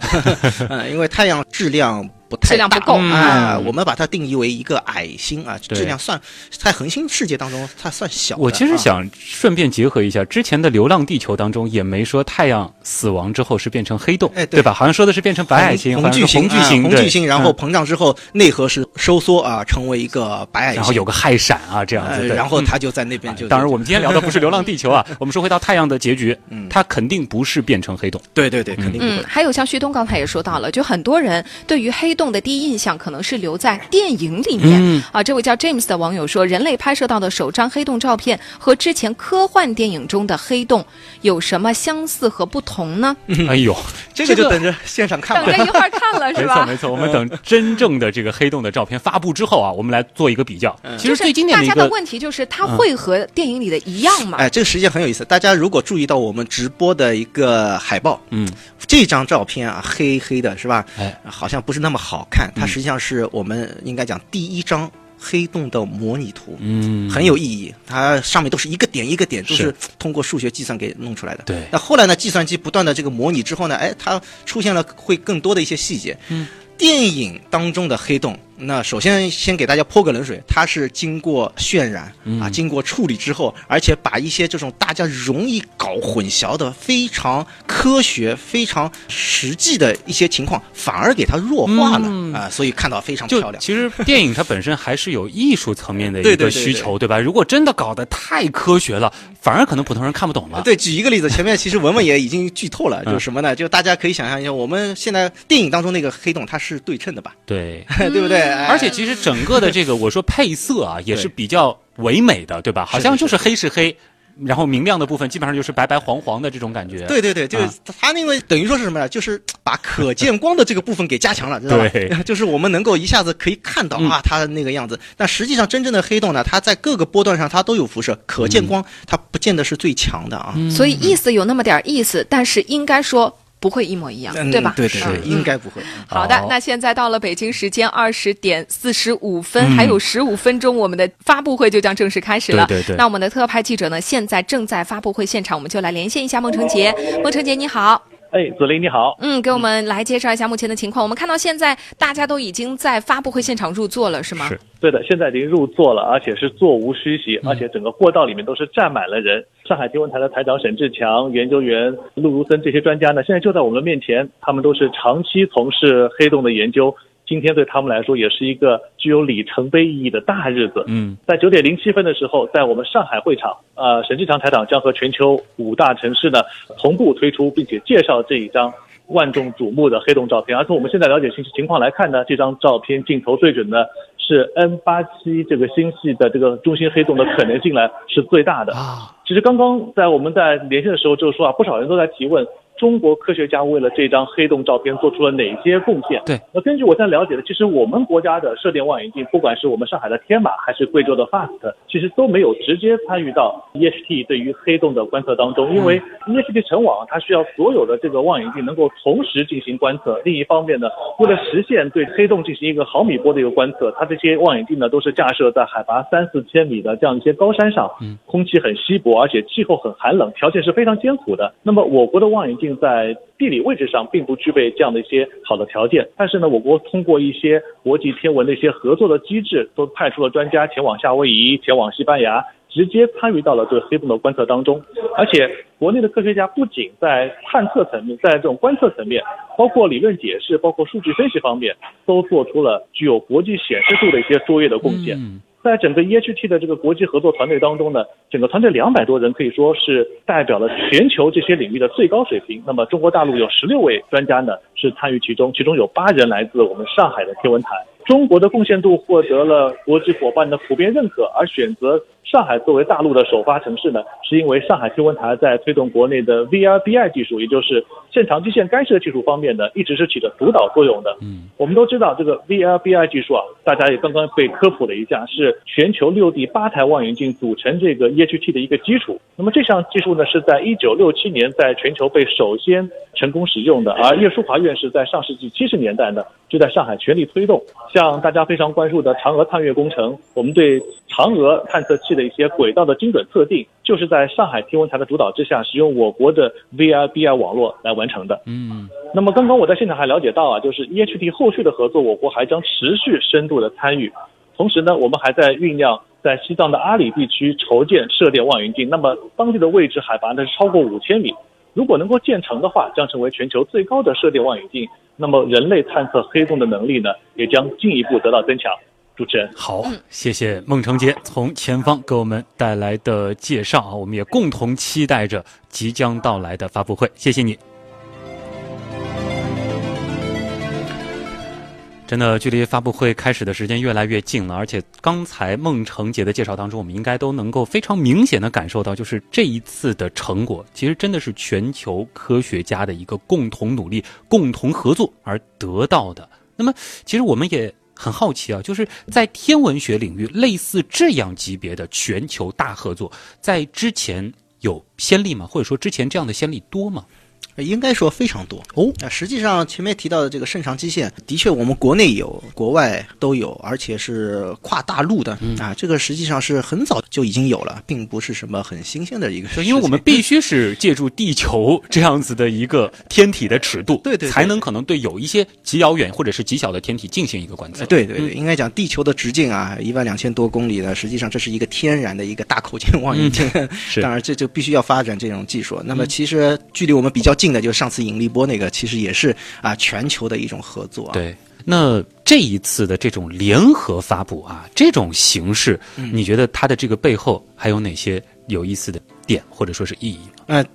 Speaker 3: 嗯，因为太阳质量。不太
Speaker 2: 质量不够
Speaker 3: 大哎、
Speaker 2: 嗯。
Speaker 3: 我们把它定义为一个矮星啊，质量算在恒星世界当中它算小。
Speaker 1: 我其实
Speaker 3: 啊。
Speaker 1: 想顺便结合一下，之前的《流浪地球》当中也没说太阳死亡之后是变成黑洞，
Speaker 3: 哎对。
Speaker 1: 吧？好像说的是变成白矮星，
Speaker 3: 红巨星，啊
Speaker 1: 红巨星，对
Speaker 3: 红巨星，然后
Speaker 1: 嗯。
Speaker 3: 膨胀之后内核是收缩啊，成为一个白矮星，
Speaker 1: 然后有个氦闪啊，这样子，
Speaker 3: 然后它就在那边就。
Speaker 1: 当然，我们今天聊的不是《流浪地球》啊，我们说回到太阳的结局，它肯定不是变成黑洞。
Speaker 3: 对对对，肯定不会。
Speaker 9: 嗯，还有像旭东刚才也说到了，就很多人对于黑洞的第一印象可能是留在电影里面、
Speaker 1: 嗯
Speaker 9: 啊。这位叫 James 的网友说，人类拍摄到的首张黑洞照片和之前科幻电影中的黑洞有什么相似和不同呢？
Speaker 1: 哎呦，
Speaker 3: 这个就等着现场看吧。
Speaker 9: 等着一会儿看了是吧
Speaker 1: 没
Speaker 9: 吧？
Speaker 1: 错没错，我们等真正的这个黑洞的照片发布之后啊，我们来做一个比较。其实最经典的一个
Speaker 9: 大家的问题就是，它会和电影里的一样吗？
Speaker 3: 哎，这个实际上很有意思。大家如果注意到我们直播的一个海报，
Speaker 1: 嗯，
Speaker 3: 这张照片啊，黑黑的是吧？
Speaker 1: 哎，
Speaker 3: 好像不是那么好看。它实际上是我们应该讲第一张黑洞的模拟图，
Speaker 1: 嗯，
Speaker 3: 很有意义。它上面都是一个点一个点，都是
Speaker 1: 是
Speaker 3: 通过数学计算给弄出来的。
Speaker 1: 对
Speaker 3: 那后来呢，计算机不断的这个模拟之后呢，哎，它出现了会更多的一些细节。
Speaker 1: 嗯，
Speaker 3: 电影当中的黑洞，那首先先给大家泼个冷水，它是经过渲染
Speaker 1: 嗯
Speaker 3: 啊，经过处理之后，而且把一些这种大家容易搞混淆的、非常科学、非常实际的一些情况，反而给它弱化了、
Speaker 1: 嗯
Speaker 3: 啊，所以看到非常漂亮。
Speaker 1: 其实电影它本身还是有艺术层面的一个 需求，对吧？如果真的搞得太科学了，反而可能普通人看不懂了。
Speaker 3: 对，举一个例子，前面其实文文也已经剧透了，
Speaker 1: 嗯
Speaker 3: 就是什么呢？就大家可以想象一下，我们现在电影当中那个黑洞，它是对称的吧？
Speaker 1: 对，
Speaker 3: 对不对？哎
Speaker 1: 而且其实整个的这个我说配色啊，也是比较唯美的，对吧？好像就是黑是黑，然后明亮的部分基本上就是白白黄黄的这种感觉。
Speaker 3: 对对对，就是
Speaker 1: 啊
Speaker 3: 它那个等于说是什么呢？就是把可见光的这个部分给加强了，知道吧？
Speaker 1: 对，
Speaker 3: 就是我们能够一下子可以看到啊，它的那个样子。但实际上，真正的黑洞呢，它在各个波段上它都有辐射，可见光它不见得是最强的啊。
Speaker 9: 所以意思有那么点意思，但是应该说不会一模一样，
Speaker 3: 嗯
Speaker 9: 对吧？
Speaker 3: 对对应该不会。
Speaker 9: 好的，那现在到了北京时间二十点四十五分，
Speaker 3: 嗯
Speaker 9: 还有十五分钟，我们的发布会就将正式开始了。
Speaker 1: 对对对
Speaker 9: 那我们的特派记者呢，现在正在发布会现场，我们就来连线一下孟成杰。孟成杰，你好。
Speaker 5: 哎，左琳你好。
Speaker 9: 嗯，给我们来介绍一下目前的情况。我们看到现在大家都已经在发布会现场入座了，是吗？
Speaker 1: 是。
Speaker 5: 对的，现在已经入座了，而且是座无虚席，
Speaker 1: 嗯
Speaker 5: 而且整个过道里面都是站满了人。上海天文台的台长沈志强、研究员陆如森这些专家呢，现在就在我们面前，他们都是长期从事黑洞的研究。今天对他们来说也是一个具有里程碑意义的大日子。
Speaker 1: 嗯，
Speaker 5: 在九点零七分的时候，在我们上海会场，呃，沈志强台长将和全球五大城市呢同步推出，并且介绍这一张万众瞩目的黑洞照片。而从我们现在了解信息情况来看呢，这张照片镜头对准的是 N 八七这个星系的这个中心黑洞的可能性呢是最大的。
Speaker 1: 啊，
Speaker 5: 其实刚刚在我们在连线的时候，就是说啊，不少人都在提问。中国科学家为了这张黑洞照片做出了哪些贡献？
Speaker 1: 对，
Speaker 5: 那根据我现在了解的，其实我们国家的射电望远镜，不管是我们上海的天马，还是贵州的 FAST，其实都没有直接参与到 EHT 对于黑洞的观测当中，因为 EHT 成网它需要所有的这个望远镜能够同时进行观测。另一方面呢，为了实现对黑洞进行一个毫米波的一个观测，它这些望远镜呢都是架设在海拔三四千米的这样一些高山上，
Speaker 1: 嗯，
Speaker 5: 空气很稀薄，而且气候很寒冷，条件是非常艰苦的。那么我国的望远镜并在地理位置上并不具备这样的一些好的条件，但是呢，我国通过一些国际天文的一些合作的机制，都派出了专家前往夏威夷、前往西班牙，直接参与到了对黑洞的观测当中。而且国内的科学家不仅在探测层面，在这种观测层面，包括理论解释、包括数据分析方面，都做出了具有国际显示度的一些卓越的贡献。
Speaker 1: 嗯
Speaker 5: 在整个 EHT 的这个国际合作团队当中呢，整个团队两百多人可以说是代表了全球这些领域的最高水平。那么中国大陆有十六位专家呢是参与其中，其中有八人来自我们上海的天文台。中国的贡献度获得了国际伙伴的普遍认可，而选择上海作为大陆的首发城市呢，是因为上海天文台在推动国内的 VRBI 技术，也就是现场基线干涉技术方面呢，一直是起着主导作用的。
Speaker 1: 嗯，
Speaker 5: 我们都知道这个 VRBI 技术啊，大家也刚刚被科普了一下，是全球六地八台望远镜组成这个 EHT 的一个基础。那么这项技术呢，是在一九六七年在全球被首先成功使用的，而叶舒华院士在上世纪七十年代呢，就在上海全力推动。像大家非常关注的嫦娥探月工程，我们对嫦娥探测器的一些轨道的精准测定，就是在上海天文台的主导之下，使用我国的 VRBI 网络来完成的。
Speaker 1: 嗯，
Speaker 5: 那么刚刚我在现场还了解到啊，就是 EHT 后续的合作，我国还将持续深度的参与。同时呢，我们还在酝酿在西藏的阿里地区筹建射电望远镜。那么当地的位置海拔呢是超过五千米，如果能够建成的话，将成为全球最高的射电望远镜。那么人类探测黑洞的能力呢，也将进一步得到增强。主持人
Speaker 1: 好，谢谢孟成杰从前方给我们带来的介绍啊，我们也共同期待着即将到来的发布会，谢谢你。真的，距离发布会开始的时间越来越近了，而且刚才孟成杰的介绍当中，我们应该都能够非常明显的感受到，就是这一次的成果，其实真的是全球科学家的一个共同努力、共同合作而得到的。那么，其实我们也很好奇啊，就是在天文学领域，类似这样级别的全球大合作，在之前有先例吗？或者说之前这样的先例多吗？
Speaker 3: 应该说非常多哦。那实际上前面提到的这个肾上基线，的确我们国内有，国外都有，而且是跨大陆的啊。这个实际上是很早就已经有了，并不是什么很新鲜的一个事情。
Speaker 1: 因为我们必须是借助地球 这样子的一个天体的尺度，
Speaker 3: 对对，
Speaker 1: 才能可能对有一些极遥远或者是极小的天体进行一个观测。
Speaker 3: 对对对，应该讲地球的直径啊，一万两千多公里呢，实际上这是一个天然的一个大口径望远镜。
Speaker 1: 是，
Speaker 3: 当然这就必须要发展这种技术。那么其实距离我们比较近的，就是上次引力波那个，其实也是啊全球的一种合作。
Speaker 1: 对，那这一次的这种联合发布啊，这种形式，你觉得它的这个背后还有哪些有意思的点，或者说是意义？
Speaker 3: 呃。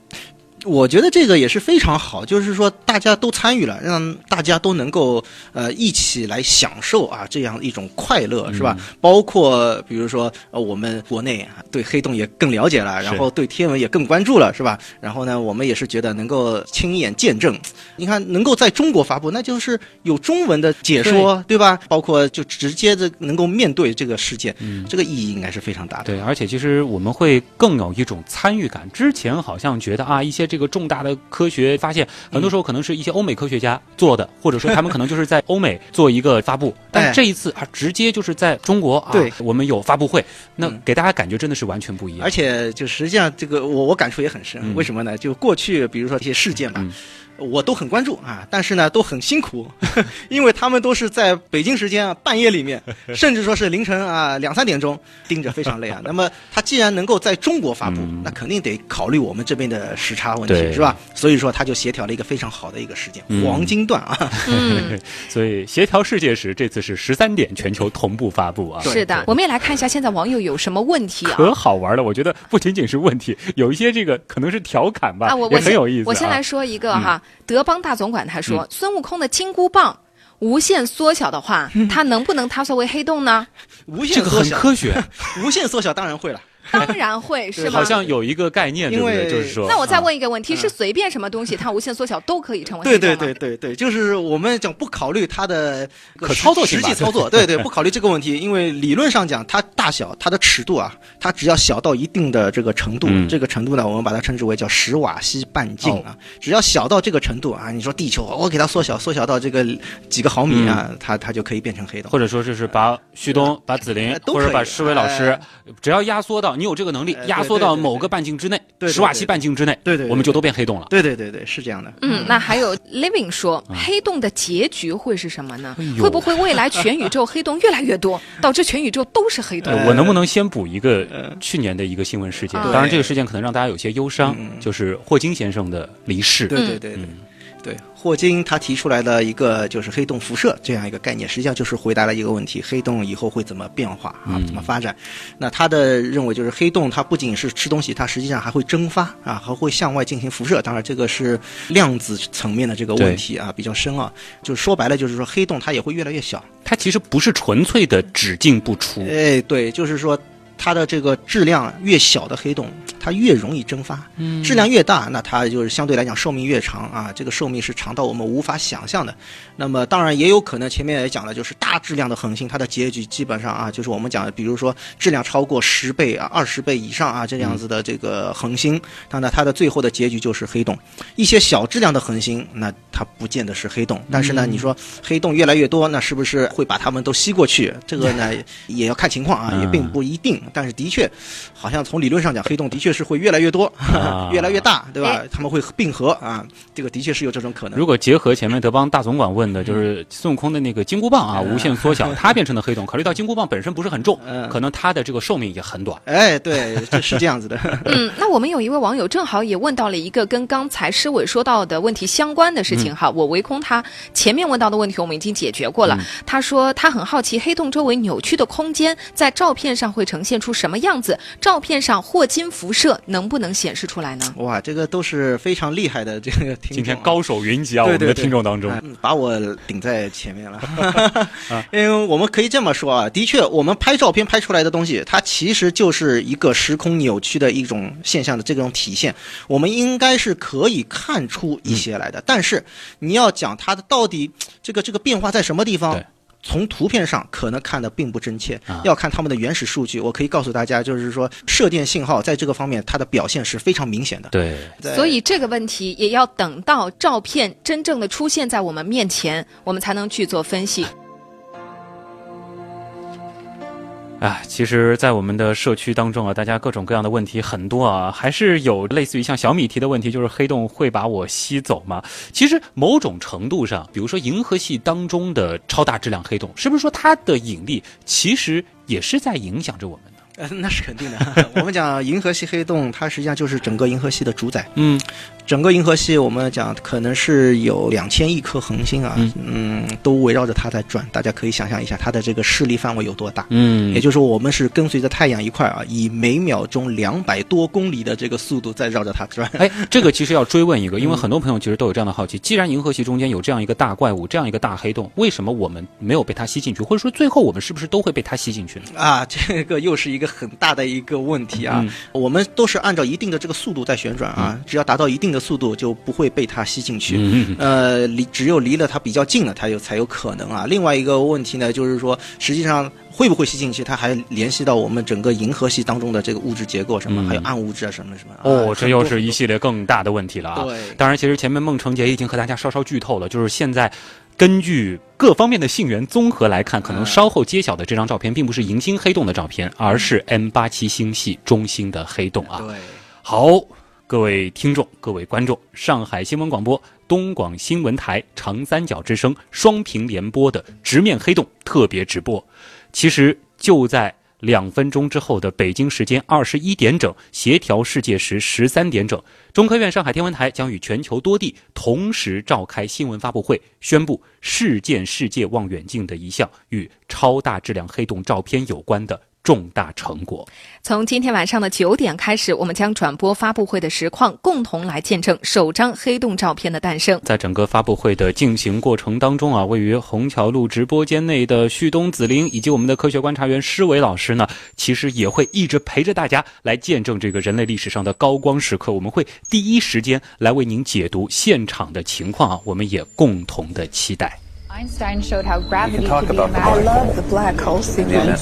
Speaker 3: 我觉得这个也是非常好，就是说大家都参与了，让大家都能够呃一起来享受啊这样一种快乐，是吧？包括比如说呃我们国内对黑洞也更了解了，然后对天文也更关注了，是吧？然后呢，我们也是觉得能够亲眼见证，你看能够在中国发布，那就是有中文的解说，对吧？包括就直接的能够面对这个事件，这个意义应该是非常大的。
Speaker 1: 对，而且其实我们会更有一种参与感。之前好像觉得啊一些这个重大的科学发现，很多时候可能是一些欧美科学家做的，或者说他们可能就是在欧美做一个发布。但这一次啊，直接就是在中国啊，我们有发布会，那给大家感觉真的是完全不一样。
Speaker 3: 而且就实际上这个我我感触也很深，为什么呢？就过去比如说一些事件吧。我都很关注啊，但是呢都很辛苦，因为他们都是在北京时间啊半夜里面，甚至说是凌晨啊两三点钟盯着，非常累啊。那么他既然能够在中国发布，那肯定得考虑我们这边的时差问题，是吧？所以说他就协调了一个非常好的一个时间，黄金段啊。
Speaker 1: 嗯，所以协调世界时，这次是十三点全球同步发布啊。
Speaker 9: 是的，我们也来看一下现在网友有什么问题啊？
Speaker 1: 可好玩了，我觉得不仅仅是问题，有一些这个可能是调侃吧，也很有意思。
Speaker 9: 我先来说一个哈。德邦大总管他说：“孙悟空的金箍棒无限缩小的话，它能不能塌缩为黑洞呢？”
Speaker 3: 无限缩
Speaker 1: 小，很科学。
Speaker 3: 无限缩小当然会了。
Speaker 9: 当然会是吗？
Speaker 1: 好像有一个概念，对不对？就是说，
Speaker 9: 那我再问一个问题：是随便什么东西，它无限缩小都可以成为？
Speaker 3: 对对对对对，就是我们讲不考虑它的
Speaker 1: 可操作
Speaker 3: 实际操作，对对，不考虑这个问题，因为理论上讲，它大小、它的尺度啊，它只要小到一定的这个程度，这个程度呢，我们把它称之为叫十瓦西半径啊，只要小到这个程度啊，你说地球，我给它缩小，缩小到这个几个毫米啊，它它就可以变成黑洞，
Speaker 1: 或者说就是把旭东、把紫菱，或者把施伟老师，只要压缩到。你有这个能力压缩到某个半径之内，史瓦西半径之内，
Speaker 3: 对对，
Speaker 1: 我们就都变黑洞了。
Speaker 3: 对对对对，是这样的。
Speaker 9: 嗯，那还有 Living 说，黑洞的结局会是什么呢？会不会未来全宇宙黑洞越来越多，导致全宇宙都是黑洞？
Speaker 1: 我能不能先补一个去年的一个新闻事件？当然，这个事件可能让大家有些忧伤，就是霍金先生的离世。
Speaker 3: 对对对对。对霍金他提出来的一个就是黑洞辐射这样一个概念，实际上就是回答了一个问题：黑洞以后会怎么变化啊？怎么发展？那他的认为就是黑洞它不仅是吃东西，它实际上还会蒸发啊，还会向外进行辐射。当然这个是量子层面的这个问题啊，比较深啊。就是说白了就是说黑洞它也会越来越小，
Speaker 1: 它其实不是纯粹的只进不出。
Speaker 3: 哎，对，就是说。它的这个质量越小的黑洞，它越容易蒸发；质量越大，那它就是相对来讲寿命越长啊。这个寿命是长到我们无法想象的。那么当然也有可能，前面也讲了，就是大质量的恒星，它的结局基本上啊，就是我们讲的，比如说质量超过十倍啊、二十倍以上啊这样子的这个恒星，那它的最后的结局就是黑洞。一些小质量的恒星，那它。它不见得是黑洞。但是呢，你说黑洞越来越多，那是不是会把它们都吸过去？这个呢，也要看情况啊，也并不一定。但是的确，好像从理论上讲，黑洞的确是会越来越多，越来越大，对吧？他们会并合啊，这个的确是有这种可能。
Speaker 1: 如果结合前面德邦大总管问的，就是孙悟空的那个金箍棒啊，无限缩小，它变成的黑洞。考虑到金箍棒本身不是很重，可能它的这个寿命也很短。
Speaker 3: 哎，对，是这样子的。
Speaker 9: 嗯，那我们有一位网友正好也问到了一个跟刚才施伟说到的问题相关的事情哈。我唯空他前面问到的问题，我们已经解决过了。他说他很好奇黑洞周围扭曲的空间在照片上会呈现出什么样子？照片上霍金辐射能不能显示出来呢？
Speaker 3: 哇，这个都是非常厉害的这个听众，
Speaker 1: 今天高手云集啊！我们的听众当中，
Speaker 3: 把我顶在前面了。因 为 我们可以这么说啊，的确，我们拍照片拍出来的东西，它其实就是一个时空扭曲的一种现象的这种体现。我们应该是可以看出一些来的，但是你要讲它的到底这个这个变化在什么地方？从图片上可能看的并不真切，要看他们的原始数据。我可以告诉大家，就是说射电信号在这个方面它的表现是非常明显的。
Speaker 1: 对，
Speaker 9: 所以这个问题也要等到照片真正的出现在我们面前，我们才能去做分析。
Speaker 1: 啊，其实，在我们的社区当中啊，大家各种各样的问题很多啊，还是有类似于像小米提的问题，就是黑洞会把我吸走吗？其实某种程度上，比如说银河系当中的超大质量黑洞，是不是说它的引力其实也是在影响着我们呢？
Speaker 3: 呃，那是肯定的。我们讲银河系黑洞，它实际上就是整个银河系的主宰。
Speaker 1: 嗯。
Speaker 3: 整个银河系，我们讲可能是有两千亿颗恒星啊，嗯，都围绕着它在转。大家可以想象一下，它的这个势力范围有多大？
Speaker 1: 嗯，
Speaker 3: 也就是说，我们是跟随着太阳一块啊，以每秒钟两百多公里的这个速度在绕着它转。
Speaker 1: 哎，这个其实要追问一个，因为很多朋友其实都有这样的好奇：既然银河系中间有这样一个大怪物，这样一个大黑洞，为什么我们没有被它吸进去？或者说，最后我们是不是都会被它吸进去呢？
Speaker 3: 啊，这个又是一个很大的一个问题啊！我们都是按照一定的这个速度在旋转啊，只要达到一定的速度就不。会被它吸进去，呃，离只有离了它比较近了，它有才有可能啊。另外一个问题呢，就是说，实际上会不会吸进去，它还联系到我们整个银河系当中的这个物质结构什么，还有暗物质啊什么什么。
Speaker 1: 哦，这又是一系列更大的问题了啊。
Speaker 3: 对，
Speaker 1: 当然，其实前面孟成杰已经和大家稍稍剧透了，就是现在根据各方面的信源综合来看，可能稍后揭晓的这张照片并不是银星黑洞的照片，而是 M 八七星系中心的黑洞啊。
Speaker 3: 对，
Speaker 1: 好。各位听众，各位观众，上海新闻广播、东广新闻台、长三角之声双屏联播的直面黑洞特别直播，其实就在两分钟之后的北京时间二十一点整，协调世界时十三点整，中科院上海天文台将与全球多地同时召开新闻发布会，宣布事件世界望远镜的一项与超大质量黑洞照片有关的。重大成果。
Speaker 9: 从今天晚上的九点开始，我们将转播发布会的实况，共同来见证首张黑洞照片的诞生。
Speaker 1: 在整个发布会的进行过程当中啊，位于虹桥路直播间内的旭东、紫菱以及我们的科学观察员施伟老师呢，其实也会一直陪着大家来见证这个人类历史上的高光时刻。我们会第一时间来为您解读现场的情况啊，我们也共同的期待。
Speaker 6: Einstein showed how gravity could be a matter. I love the black hole theory.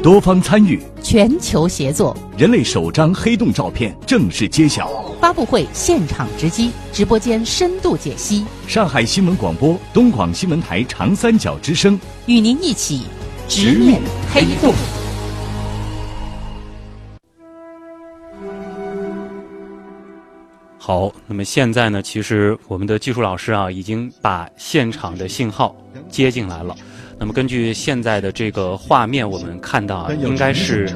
Speaker 7: 多方参与，
Speaker 8: 全球协作，
Speaker 7: 人类首张黑洞照片正式揭晓。
Speaker 8: 发布会现场直击，直播间深度解析。
Speaker 7: 上海新闻广播、东广新闻台长三角之声，
Speaker 8: 与您一起直面黑洞。
Speaker 1: 好，那么现在呢？其实我们的技术老师啊，已经把现场的信号接进来了。那么根据现在的这个画面，我们看到啊，应该是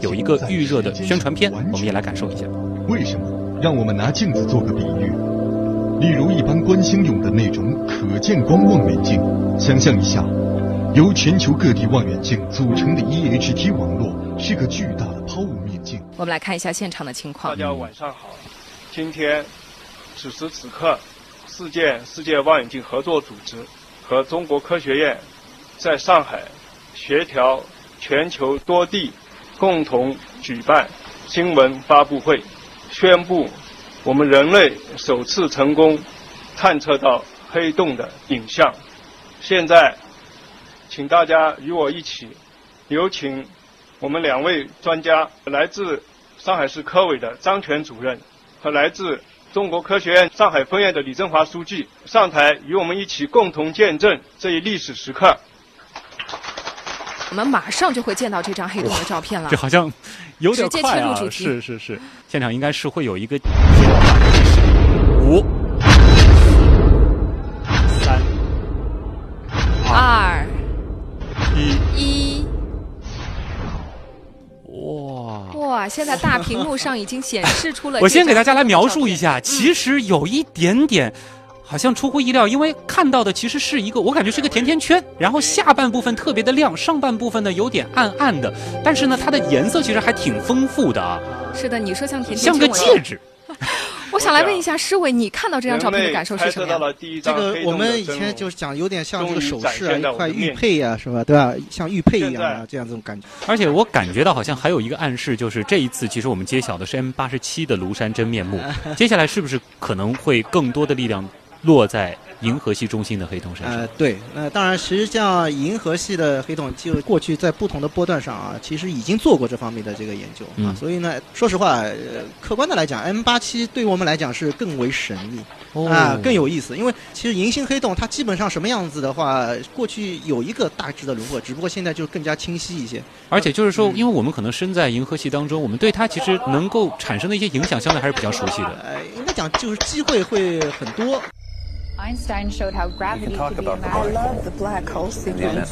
Speaker 1: 有一个预热的宣传片，我们也来感受一下。
Speaker 22: 为什么？让我们拿镜子做个比喻，例如一般观星用的那种可见光望远镜。想象一下，由全球各地望远镜组成的 EHT 网络，是个巨大的抛物面镜。
Speaker 9: 我们来看一下现场的情况。
Speaker 23: 大家晚上好。今天，此时此刻，世界世界望远镜合作组织和中国科学院在上海协调全球多地共同举办新闻发布会，宣布我们人类首次成功探测到黑洞的影像。现在，请大家与我一起，有请我们两位专家，来自上海市科委的张全主任。和来自中国科学院上海分院的李振华书记上台，与我们一起共同见证这一历史时刻。
Speaker 9: 我们马上就会见到这张黑洞的照片了。
Speaker 1: 这好像有点快啊！是是是，现场应该是会有一个五、三、
Speaker 9: 二、现在大屏幕上已经显示出了。
Speaker 1: 我先给大家来描述一下，其实有一点点。好像出乎意料，因为看到的其实是一个，我感觉是个甜甜圈，然后下半部分特别的亮，上半部分呢有点暗暗的，但是呢它的颜色其实还挺丰富的啊。
Speaker 9: 是的，你说像甜甜
Speaker 1: 像个戒指。
Speaker 9: 我想来问一下施伟，你看到这张照片的感受是什么样？
Speaker 3: 这个我们以前就是讲有点像这个首饰啊，一块玉佩呀，是吧？对吧？像玉佩一样啊这样这种感觉。
Speaker 1: 而且我感觉到好像还有一个暗示，就是这一次其实我们揭晓的是 M 八十七的庐山真面目，接下来是不是可能会更多的力量？落在银河系中心的黑洞身上。
Speaker 3: 呃，对，那当然，实际上银河系的黑洞就过去在不同的波段上啊，其实已经做过这方面的这个研究啊。所以呢，说实话，呃，客观的来讲，M 八七对我们来讲是更为神秘啊，更有意思。因为其实银星黑洞它基本上什么样子的话，过去有一个大致的轮廓，只不过现在就更加清晰一些。
Speaker 1: 而且就是说，因为我们可能身在银河系当中，我们对它其实能够产生的一些影响，相对还是比较熟悉的。
Speaker 3: 呃，应该讲就是机会会很多。
Speaker 6: Einstein showed how gravity could be I love the black hole theory.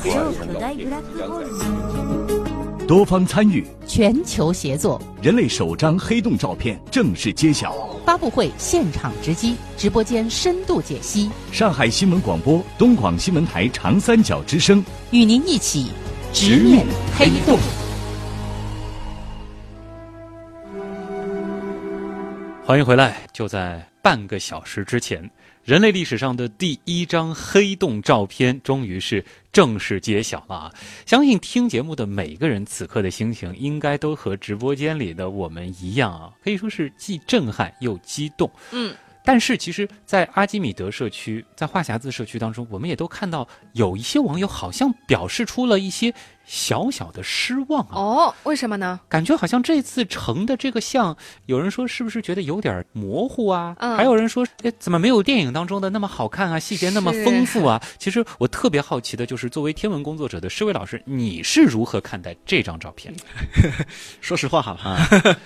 Speaker 7: 多方参与，
Speaker 8: 全球协作，
Speaker 7: 人类首张黑洞照片正式揭晓。
Speaker 8: 发布会现场直击，直播间深度解析。
Speaker 7: 上海新闻广播、东广新闻台长三角之声，
Speaker 8: 与您一起直面黑洞。
Speaker 1: 欢迎回来，就在半个小时之前。人类历史上的第一张黑洞照片，终于是正式揭晓了啊！相信听节目的每个人，此刻的心情应该都和直播间里的我们一样啊，可以说是既震撼又激动。
Speaker 9: 嗯。
Speaker 1: 但是，其实，在阿基米德社区，在话匣子社区当中，我们也都看到有一些网友好像表示出了一些小小的失望啊。
Speaker 9: 哦，为什么呢？
Speaker 1: 感觉好像这次成的这个像，有人说是不是觉得有点模糊啊？
Speaker 9: 嗯。
Speaker 1: 还有人说，哎，怎么没有电影当中的那么好看啊？细节那么丰富啊？其实我特别好奇的就是，作为天文工作者的施伟老师，你是如何看待这张照片？
Speaker 3: 说实话哈。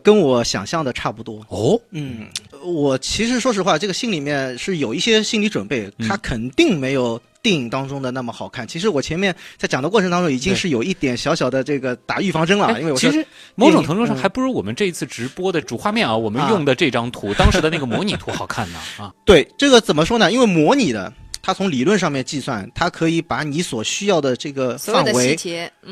Speaker 3: 跟我想象的差不多
Speaker 1: 哦，
Speaker 3: 嗯，我其实说实话，这个心里面是有一些心理准备，它肯定没有电影当中的那么好看。其实我前面在讲的过程当中，已经是有一点小小的这个打预防针了，因为我
Speaker 1: 其实某种程度上还不如我们这一次直播的主画面啊，我们用的这张图，当时的那个模拟图好看呢 啊。
Speaker 3: 对，这个怎么说呢？因为模拟的。它从理论上面计算，它可以把你所需要的这个范围，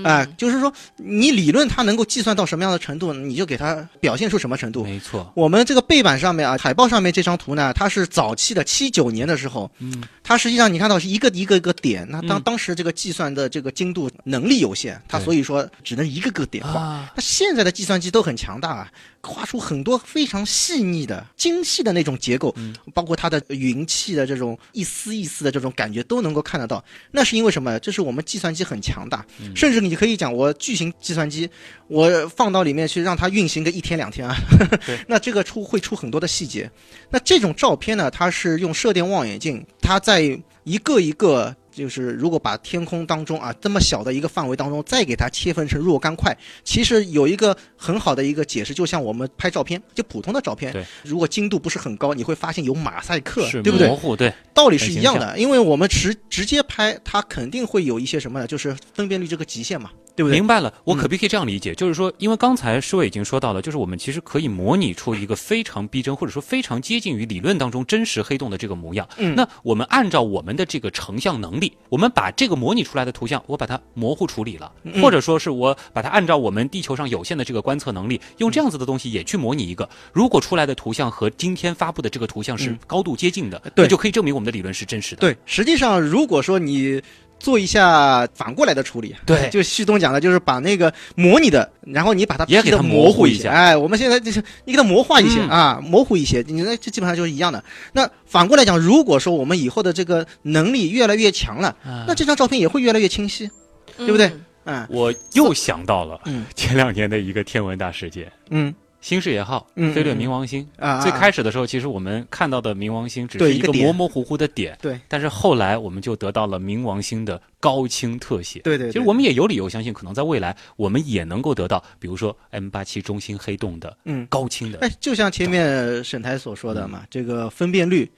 Speaker 9: 啊，
Speaker 3: 就是说你理论它能够计算到什么样的程度，你就给它表现出什么程度。
Speaker 1: 没错，
Speaker 3: 我们这个背板上面啊，海报上面这张图呢，它是早期的七九年的时候，
Speaker 1: 嗯，
Speaker 3: 它实际上你看到是一个一个一个点，那当当时这个计算的这个精度能力有限，它所以说只能一个个点画。那现在的计算机都很强大啊。画出很多非常细腻的、精细的那种结构，包括它的云气的这种一丝一丝的这种感觉都能够看得到。那是因为什么？这是我们计算机很强大，甚至你可以讲，我巨型计算机，我放到里面去让它运行个一天两天啊，那这个出会出很多的细节。那这种照片呢，它是用射电望远镜，它在一个一个。就是如果把天空当中啊这么小的一个范围当中，再给它切分成若干块，其实有一个很好的一个解释，就像我们拍照片，就普通的照片，如果精度不是很高，你会发现有马赛克，对不对？
Speaker 1: 模糊，对，
Speaker 3: 道理是一样的，因为我们直直接拍，它肯定会有一些什么呢？就是分辨率这个极限嘛。对不对？
Speaker 1: 明白了，我可不可以这样理解？就是说，因为刚才施伟已经说到了，就是我们其实可以模拟出一个非常逼真，或者说非常接近于理论当中真实黑洞的这个模样。
Speaker 3: 嗯，
Speaker 1: 那我们按照我们的这个成像能力，我们把这个模拟出来的图像，我把它模糊处理了，或者说是我把它按照我们地球上有限的这个观测能力，用这样子的东西也去模拟一个。如果出来的图像和今天发布的这个图像是高度接近的，
Speaker 3: 那
Speaker 1: 就可以证明我们的理论是真实的。
Speaker 3: 对，实际上如果说你。做一下反过来的处理，
Speaker 1: 对，
Speaker 3: 就旭东讲的，就是把那个模拟的，然后你把它
Speaker 1: 也给它
Speaker 3: 模糊
Speaker 1: 一下，
Speaker 3: 哎，我们现在就是你给它模化一些啊，模糊一些，你那这基本上就是一样的。那反过来讲，如果说我们以后的这个能力越来越强了，那这张照片也会越来越清晰，对不对？嗯，
Speaker 1: 我又想到了，嗯，前两年的一个天文大事件，
Speaker 3: 嗯。
Speaker 1: 新视野号
Speaker 3: 嗯
Speaker 1: 飞掠
Speaker 3: 嗯。
Speaker 1: 冥王星。最开始的时候，其实我们看到的冥王星只是一个模模糊糊的点，
Speaker 3: 对。
Speaker 1: 但是后来我们就得到了冥王星的高清特写，
Speaker 3: 对对对。
Speaker 1: 其实我们也有理由相信，可能在未来我们也能够得到，比如说 M 八七中心黑洞的
Speaker 3: 嗯。
Speaker 1: 高清的，
Speaker 3: 哎，就像前面沈台所说的嘛，这个分辨率。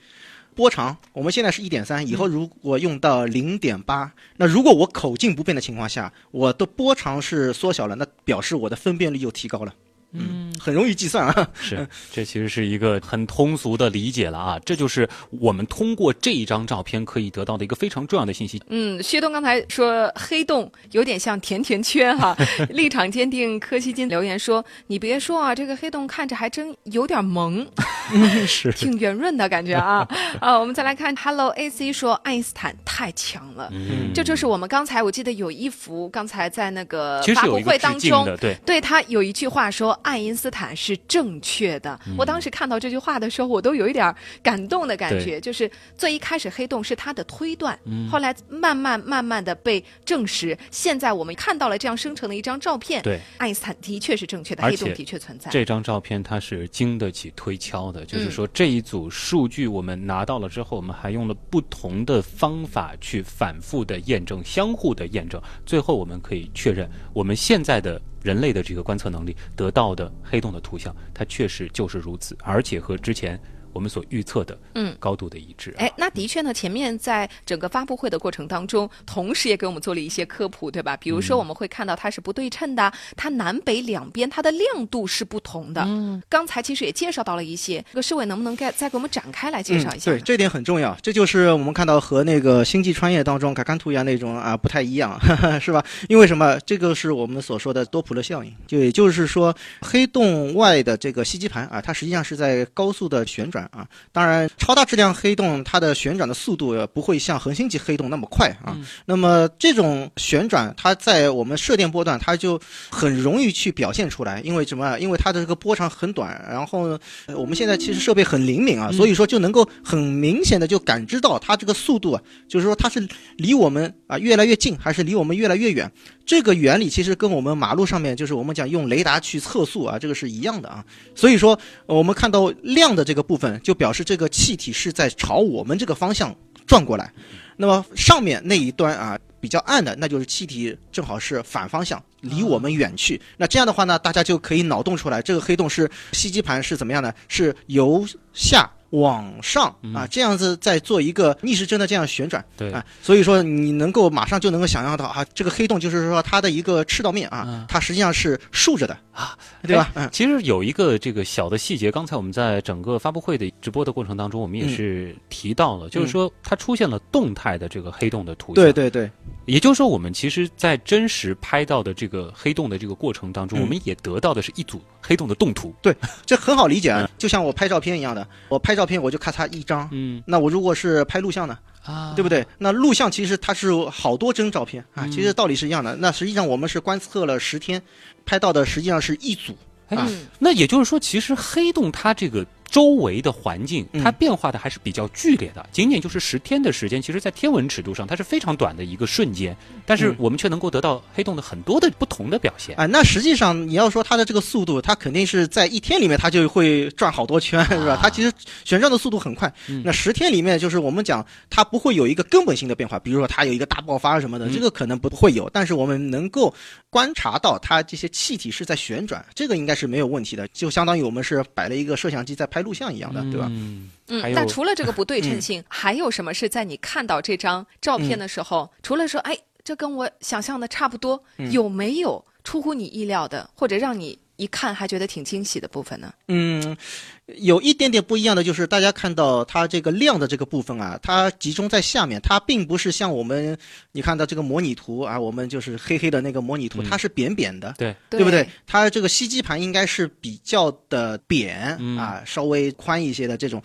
Speaker 3: 波长，我们现在是一点三，以后如果用到零点八，那如果我口径不变的情况下，我的波长是缩小了，那表示我的分辨率又提高了。嗯，很容易计算啊。
Speaker 1: 是，这其实是一个很通俗的理解了啊，这就是我们通过这一张照片可以得到的一个非常重要的信息。
Speaker 9: 嗯，薛东刚才说黑洞有点像甜甜圈哈，立场坚定柯西金留言说：“你别说啊，这个黑洞看着还真有点萌，
Speaker 1: 是。
Speaker 9: 挺圆润的感觉啊。”啊，我们再来看 Hello AC 说爱因斯坦太强了，
Speaker 1: 嗯。
Speaker 9: 这就是我们刚才我记得有一幅，刚才在那个发布会当中，
Speaker 1: 对。
Speaker 9: 对他有一句话说爱因斯坦是正确的。
Speaker 1: 嗯。
Speaker 9: 我当时看到这句话的时候，我都有一点儿感动的感觉，就是最一开始黑洞是他的推断，
Speaker 1: 嗯。
Speaker 9: 后来慢慢慢慢的被证实，现在我们看到了这样生成的一张照片，
Speaker 1: 对，
Speaker 9: 爱因斯坦的确是正确的，黑洞的确存在。
Speaker 1: 这张照片它是经得起推敲的，就是
Speaker 9: 嗯。
Speaker 1: 说这一组数据我们拿到了之后，我们还用了不同的方法去反复的验证、相互的验证，最后我们可以确认我们现在的人类的这个观测能力得到的黑洞的图像，它确实就是如此，而且和之前我们所预测的
Speaker 9: 嗯
Speaker 1: 高度的一致。
Speaker 9: 哎，那的确呢，前面在整个发布会的过程当中，同时也给我们做了一些科普，对吧？比如说
Speaker 1: 嗯
Speaker 9: 我们会看到它是不对称的，它南北两边它的亮度是不同的。嗯，刚才其实也介绍到了一些，这个市委能不能再再给我们展开来介绍一下？
Speaker 3: 嗯？对，这点很重要。这就是我们看到和那个《星际穿越》当中卡坎图亚那种啊不太一样，是吧？因为什么？这个是我们所说的多普勒效应，就也就是说，黑洞外的这个吸积盘啊，它实际上是在高速的旋转啊。当然，超大质量黑洞它的旋转的速度呃不会像恒星级黑洞那么快啊。那么这种旋转，它在我们射电波段，它就很容易去表现出来，因为什么？因为它的这个波长很短，然后呢，呃我们现在其实设备很灵敏啊，所以说就能够很明显的就感知到它这个速度啊，就是说它是离我们啊越来越近，还是离我们越来越远。这个原理其实跟我们马路上面就是我们讲用雷达去测速啊，这个是一样的啊。所以说我们看到亮的这个部分，就表示这个气体是在朝我们这个方向转过来。那么上面那一端啊比较暗的，那就是气体正好是反方向，离我们远去。那这样的话呢，大家就可以脑洞出来，这个黑洞是吸积盘是怎么样呢？是由下往上啊，这样子再做一个逆时针的这样旋转。
Speaker 1: 对
Speaker 3: 啊，所以说你能够马上就能够想象到啊，这个黑洞就是说它的一个赤道面啊，它实际上是竖着的啊，对吧？
Speaker 1: 嗯其实有一个这个小的细节，刚才我们在整个发布会的直播的过程当中，我们也
Speaker 3: 嗯
Speaker 1: 是提到了，就是说它出现了动态的这个黑洞的图像。
Speaker 3: 对对对，
Speaker 1: 也就是说，我们其实，在真实拍到的这个黑洞的这个过程当中，
Speaker 3: 嗯
Speaker 1: 我们也得到的是一组黑洞的动图。
Speaker 3: 对，这很好理解啊，就像我拍照片一样的，我拍照片我就咔嚓一张，
Speaker 1: 嗯，
Speaker 3: 那我如果是拍录像呢？
Speaker 1: 啊，
Speaker 3: 对不对？那录像其实它是好多帧照片啊，
Speaker 1: 嗯
Speaker 3: 其实道理是一样的。那实际上我们是观测了十天，拍到的实际上是一组啊。
Speaker 1: 哎，那也就是说，其实黑洞它这个周围的环境，
Speaker 3: 嗯
Speaker 1: 它变化的还是比较剧烈的。仅仅就是十天的时间，其实在天文尺度上，它是非常短的一个瞬间，但是
Speaker 3: 嗯
Speaker 1: 我们却能够得到黑洞的很多的不同的表现。
Speaker 3: 啊，那实际上你要说它的这个速度，它肯定是在一天里面它就会转好多圈，是吧？它其实旋转的速度很快。那十天里面，就是我们讲它不会有一个根本性的变化，比如说它有一个大爆发什么的，这个可能不会有。但是我们能够观察到它这些气体是在旋转，这个应该是没有问题的，就相当于我们是摆了一个摄像机在拍录像一样的，对吧？
Speaker 1: 嗯
Speaker 9: 那除了这个不对称性，还有什么是在你看到这张照片的时候，除了说，哎，这跟我想象的差不多，
Speaker 3: 嗯。
Speaker 9: 有没有出乎你意料的，或者让你一看还觉得挺惊喜的部分呢？
Speaker 3: 嗯，有一点点不一样的就是，大家看到它这个亮的这个部分啊，它集中在下面，它并不是像我们你看到这个模拟图啊，我们就是黑黑的那个模拟图，它是扁扁的，
Speaker 1: 对
Speaker 3: 对不对
Speaker 9: 对？
Speaker 3: 它这个吸积盘应该是比较的扁、
Speaker 1: 嗯
Speaker 3: 啊，稍微宽一些的这种，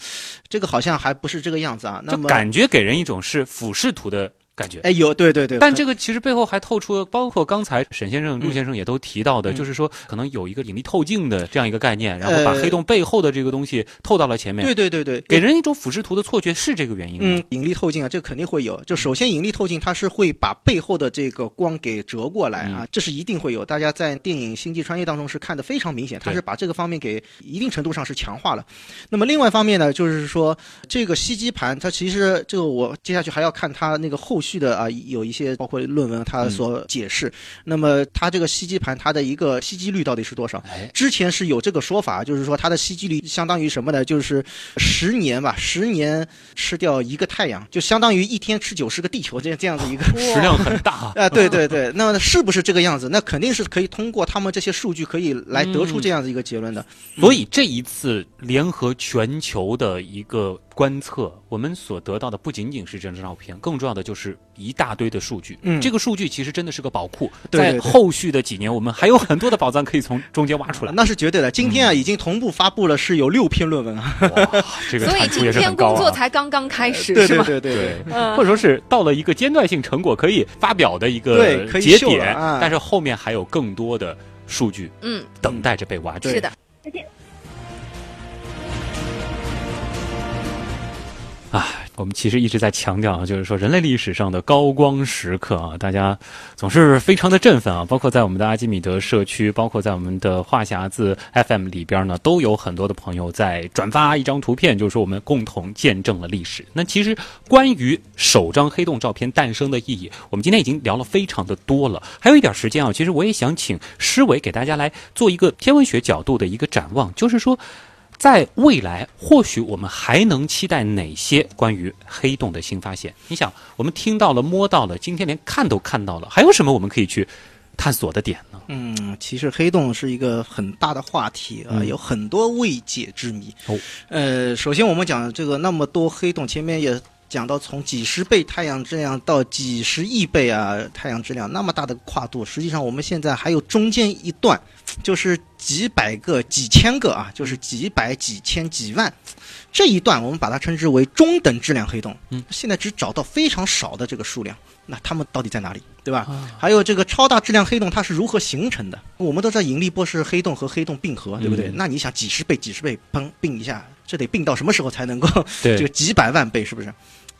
Speaker 3: 这个好像还不是这个样子啊。那
Speaker 1: 就
Speaker 3: 么
Speaker 1: 感觉给人一种是俯视图的感觉。
Speaker 3: 哎，有对对对，
Speaker 1: 但这个其实背后还透出，包括刚才沈先生、陆先生也都提到的，
Speaker 3: 嗯
Speaker 1: 就是说可能有一个引力透镜的这样一个概念，然后把黑洞背后的这个东西透到了前面。
Speaker 3: 对对对对，
Speaker 1: 给人一种俯视图的错觉，是这个原因吗？
Speaker 3: 嗯，引力透镜啊，这肯定会有。就首先引力透镜它是会把背后的这个光给折过来啊，这是一定会有。大家在电影《星际穿越》当中是看的非常明显，它是把这个方面给一定程度上是强化了。那么另外一方面呢，就是说这个吸积盘，它其实这个我接下去还要看它那个后续的啊，有一些包括论文它所解释。那么它这个吸积盘它的一个吸积率到底是多少？之前是有这个说法，就是说它的吸积率相当于什么呢？就是十年吧，十年吃掉一个太阳，就相当于一天吃九十个地球这样这样子一个
Speaker 1: 食量很大
Speaker 3: 啊！对对对，那是不是这个样子？那肯定是可以通过他们这些数据可以来得出这样子一个结论的。
Speaker 1: 所以这一次联合全球的一个观测，我们所得到的不仅仅是这张照片，更重要的就是一大堆的数据。
Speaker 3: 嗯
Speaker 1: 这个数据其实真的是个宝库，
Speaker 3: 对对对
Speaker 1: 在后续的几年，我们还有很多的宝藏可以从中间挖出来。
Speaker 3: 那是绝对的。今天啊，已经同步发布了是有六篇论文啊。
Speaker 1: 这个
Speaker 9: 所以
Speaker 1: 产出
Speaker 9: 今天
Speaker 1: 也是很高啊。
Speaker 9: 工作才刚刚开始，
Speaker 3: 对
Speaker 9: 是吧？
Speaker 3: 对对对对
Speaker 9: 嗯
Speaker 1: 或者说是到了一个阶段性成果可以发表的一个
Speaker 3: 对可以秀了
Speaker 1: 节点，
Speaker 3: 啊
Speaker 1: 但是后面还有更多的数据
Speaker 9: 嗯，
Speaker 1: 等待着被挖掘。
Speaker 9: 是的。
Speaker 18: 再见。
Speaker 1: 啊，我们其实一直在强调啊，就是说人类历史上的高光时刻啊，大家总是非常的振奋啊。包括在我们的阿基米德社区，包括在我们的话匣子 FM 里边呢，都有很多的朋友在转发一张图片，就是说我们共同见证了历史。那其实关于首张黑洞照片诞生的意义，我们今天已经聊了非常的多了。还有一点时间啊，其实我也想请施伟给大家来做一个天文学角度的一个展望，就是说。在未来，或许我们还能期待哪些关于黑洞的新发现？你想，我们听到了、摸到了，今天连看都看到了，还有什么我们可以去探索的点呢？
Speaker 3: 嗯，其实黑洞是一个很大的话题啊、
Speaker 1: 嗯
Speaker 3: 有很多未解之谜。
Speaker 1: 哦，
Speaker 3: 呃，首先我们讲这个那么多黑洞，前面也讲到从几十倍太阳质量到几十亿倍啊太阳质量那么大的跨度，实际上我们现在还有中间一段，就是几百个、几千个啊，就是几百、几千、几万这一段，我们把它称之为中等质量黑洞。
Speaker 1: 嗯，
Speaker 3: 现在只找到非常少的这个数量，那它们到底在哪里？对吧？还有这个超大质量黑洞它是如何形成的？我们都知道引力波是黑洞和黑洞并合，对不对？
Speaker 1: 嗯
Speaker 3: 那你想几十倍、几十倍，砰并一下，这得并到什么时候才能够
Speaker 1: 对
Speaker 3: 这个几百万倍，是不是？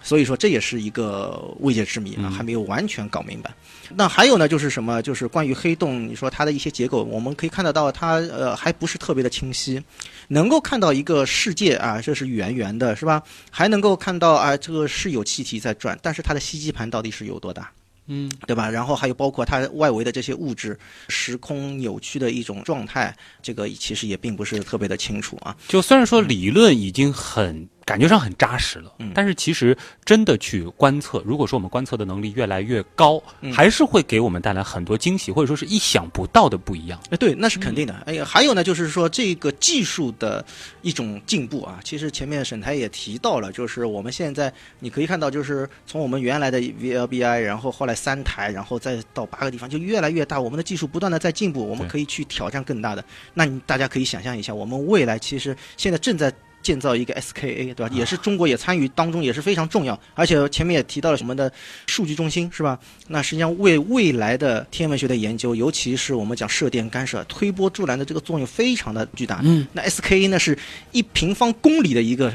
Speaker 3: 所以说这也是一个未解之谜啊，
Speaker 1: 嗯
Speaker 3: 还没有完全搞明白。那还有呢，就是什么？就是关于黑洞，你说它的一些结构，我们可以看得到它呃还不是特别的清晰，能够看到一个世界啊，这是圆圆的，是吧？还能够看到啊，这个是有气体在转，但是它的吸积盘到底是有多大？
Speaker 1: 嗯，
Speaker 3: 对吧？然后还有包括它外围的这些物质时空扭曲的一种状态，这个其实也并不是特别的清楚啊。
Speaker 1: 就虽然说理论已经很感觉上很扎实了，
Speaker 3: 嗯
Speaker 1: 但是其实真的去观测，如果说我们观测的能力越来越高，
Speaker 3: 嗯
Speaker 1: 还是会给我们带来很多惊喜，或者说是意想不到的不一样。
Speaker 3: 哎，对，那是肯定的。哎呀，还有呢，就是说这个技术的一种进步啊，其实前面沈台也提到了，就是我们现在你可以看到，就是从我们原来的 VLBI，然后后来三台，然后再到八个地方，就越来越大，我们的技术不断的在进步，我们可以去挑战更大的。那你大家可以想象一下，我们未来其实现在正在。建造一个 SKA，对吧？也是中国也参与当中，也是非常重要。而且前面也提到了我们的数据中心，是吧？那实际上为未来的天文学的研究，尤其是我们讲射电干涉、推波助澜的这个作用非常的巨大。
Speaker 1: 嗯，
Speaker 3: 那 SKA 呢是一平方公里的一个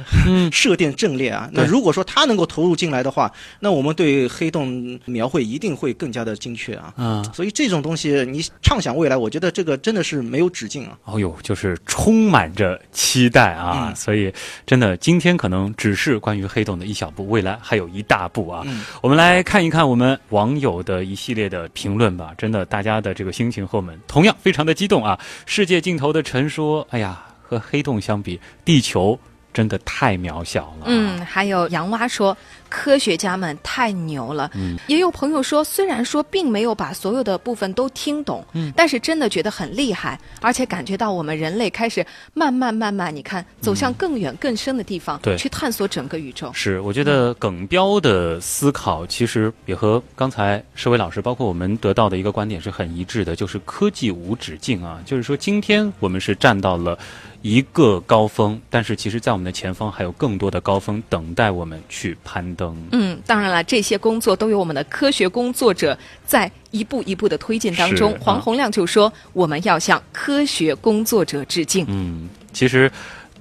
Speaker 3: 射电阵列啊。那如果说它能够投入进来的话，那我们对黑洞描绘一定会更加的精确啊。
Speaker 1: 嗯，
Speaker 3: 所以这种东西你畅想未来，我觉得这个真的是没有止境啊。
Speaker 1: 哦呦，就是充满着期待啊！
Speaker 3: 嗯
Speaker 1: 所以真的，今天可能只是关于黑洞的一小步，未来还有一大步啊！
Speaker 3: 嗯
Speaker 1: 我们来看一看我们网友的一系列的评论吧。真的，大家的这个心情和我们同样非常的激动啊！世界尽头的陈说：“哎呀，和黑洞相比，地球真的太渺小了。”
Speaker 9: 嗯，还有洋蛙说，科学家们太牛了。
Speaker 1: 嗯
Speaker 9: 也有朋友说，虽然说并没有把所有的部分都听懂，
Speaker 1: 嗯
Speaker 9: 但是真的觉得很厉害，而且感觉到我们人类开始慢慢慢慢，你看走向更远更深的地方，
Speaker 1: 嗯对
Speaker 9: 去探索整个宇宙。
Speaker 1: 是，我觉得耿彪的思考其实也和刚才施伟老师，包括我们得到的一个观点是很一致的，就是科技无止境啊。就是说，今天我们是站到了一个高峰，但是其实在我们的前方还有更多的高峰等待我们去攀登。
Speaker 24: 嗯，当然了，这些工作都有我们的科学工作者在一步一步的推进当中
Speaker 1: 是。
Speaker 24: 黄洪亮就说：“我们要向科学工作者致敬。”
Speaker 1: 嗯，其实。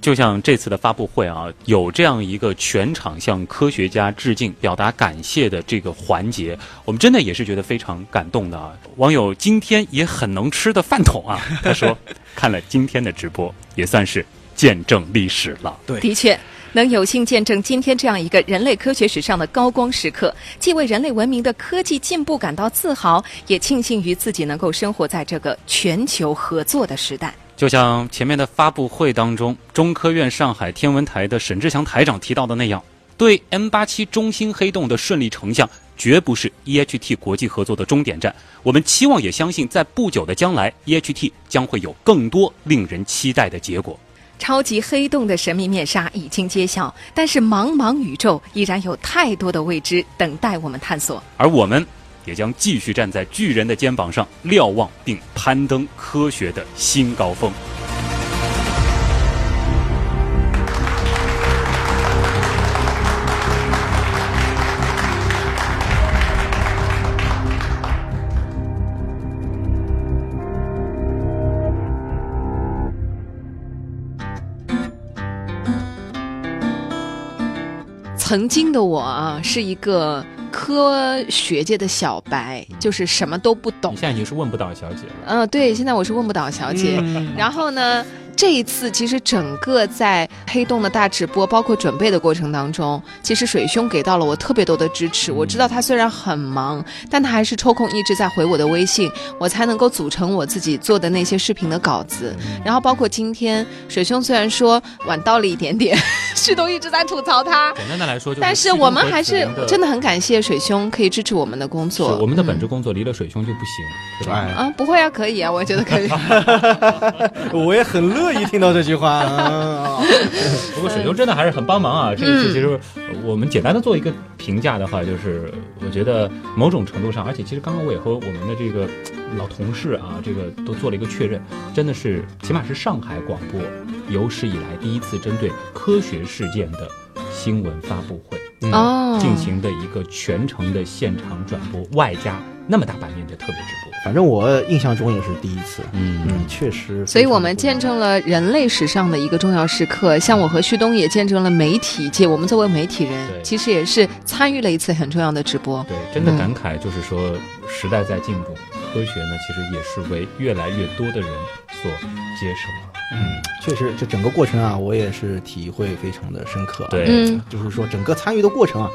Speaker 1: 就像这次的发布会啊，有这样一个全场向科学家致敬、表达感谢的这个环节，我们真的也是觉得非常感动的啊。网友今天也很能吃的饭桶啊，他说看了今天的直播，也算是见证历史了。
Speaker 3: 对，
Speaker 24: 的确。能有幸见证今天这样一个人类科学史上的高光时刻，既为人类文明的科技进步感到自豪，也庆幸于自己能够生活在这个全球合作的时代。
Speaker 1: 就像前面的发布会当中，中科院上海天文台的沈志强台长提到的那样，对 M 八七中心黑洞的顺利成像，绝不是 EHT 国际合作的终点站。我们期望也相信，在不久的将来，EHT 将会有更多令人期待的结果。
Speaker 24: 超级黑洞的神秘面纱已经揭晓，但是茫茫宇宙依然有太多的未知等待我们探索。
Speaker 1: 而我们也将继续站在巨人的肩膀上，瞭望并攀登科学的新高峰。
Speaker 9: 曾经的我啊，是一个科学界的小白，就是什么都不懂。
Speaker 1: 你现在已经是问不倒小姐了。
Speaker 9: 嗯、对，现在我是问不倒小姐。
Speaker 1: 嗯
Speaker 9: 然后呢，这一次其实整个在黑洞的大直播，包括准备的过程当中，其实水兄给到了我特别多的支持。我知道他虽然很忙，但他还是抽空一直在回我的微信，我才能够组成我自己做的那些视频的稿子。然后包括今天水兄虽然说晚到了一点点，旭东一直在吐槽他。
Speaker 1: 简单的来说，就是
Speaker 9: 但是我们还是真的很感谢水兄可以支持我们的工作。
Speaker 1: 我们的本职工作离了水兄就不行，对吧？
Speaker 9: 啊，不会啊，可以啊，我觉得可以。
Speaker 3: 我也很乐意听到这句话。啊、
Speaker 1: 不过水兄真的还是很帮忙啊！这一次其实我们简单的做一个评价的话，就是我觉得某种程度上，而且其实刚刚我也和我们的这个老同事啊，这个都做了一个确认，真的是起码是上海广播有史以来第一次针对科学事件的新闻发布会。
Speaker 9: 哦，
Speaker 1: 进行的一个全程的现场转播，外加那么大版面的特别直播。
Speaker 3: 反正我印象中也是第一次，
Speaker 1: 嗯
Speaker 3: 嗯，确实。
Speaker 9: 所以我们见证了人类史上的一个重要时刻，像我和旭东也见证了媒体界，我们作为媒体人，其实也是参与了一次很重要的直播。
Speaker 1: 对，真的感慨就是说，时代在进步，科学呢其实也是为越来越多的人所接受。
Speaker 3: 嗯，确实，这整个过程啊，我也是体会非常的深刻、啊。
Speaker 1: 对，
Speaker 9: 嗯、
Speaker 3: 就是说整个参与的过程啊，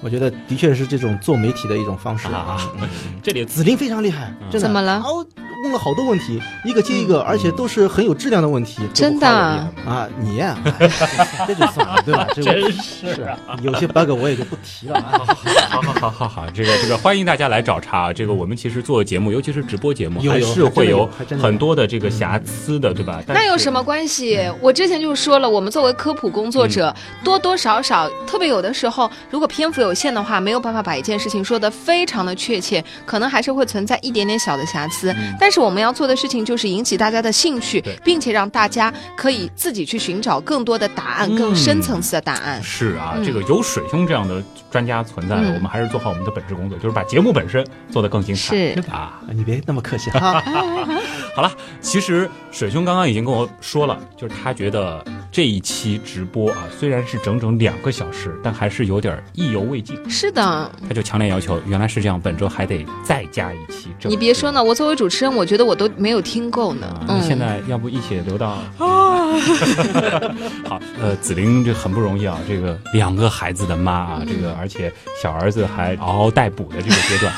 Speaker 3: 我觉得的确是这种做媒体的一种方式
Speaker 1: 啊。嗯、这里
Speaker 3: 子林非常厉害，真的。
Speaker 9: 怎么了？
Speaker 3: 哦，问了好多问题，一个接一个，而且都是很有质量的问题。
Speaker 9: 真的
Speaker 3: 啊，你呀、啊，这就算了，对吧？这
Speaker 1: 真是
Speaker 3: 啊，有些 bug 我也就不提了啊。
Speaker 1: 好好好好好，这个这个欢迎大家来找茬。这个我们其实做节目，尤其是直播节目，还是会有很多的这个瑕疵的，对吧？
Speaker 9: 那有什么关系？我之前就说了，我们作为科普工作者，多多少少，特别有的时候，如果篇幅有限的话，没有办法把一件事情说得非常的确切，可能还是会存在一点点小的瑕疵。但是我们要做的事情就是引起大家的兴趣，并且让大家可以自己去寻找更多的答案，更深层次的答案。
Speaker 1: 是啊，这个有水兄这样的专家存在，我们还是做好我们的本职工作，就是把节目本身做得更精彩。
Speaker 9: 是
Speaker 1: 啊，
Speaker 3: 你别那么客气哈。
Speaker 1: 好了，其实水兄刚刚已经跟我说了，就是他觉得这一期直播啊，虽然是整整两个小时，但还是有点意犹未尽。
Speaker 9: 是的，
Speaker 1: 他就强烈要求，原来是这样，本周还得再加一期。
Speaker 9: 你别说呢，我作为主持人，我觉得我都没有听够呢。
Speaker 1: 啊、嗯，现在要不一起留到啊？好，呃，紫菱这很不容易啊，这个两个孩子的妈啊，这个而且小儿子还嗷嗷待哺的这个阶段，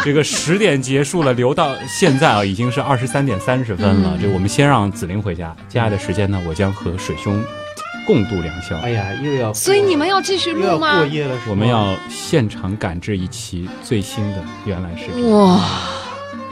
Speaker 1: 这个十点结束了，留到现在啊，已经是二十三点三十分了。
Speaker 9: 嗯、
Speaker 1: 这我们先让紫菱回家，接下来的时间呢，我将和水兄。共度良宵。
Speaker 3: 哎呀，又要
Speaker 9: 所以你们要继续录吗？
Speaker 3: 过夜了，
Speaker 1: 我们要现场赶制一期最新的《原来是》。
Speaker 9: 哇，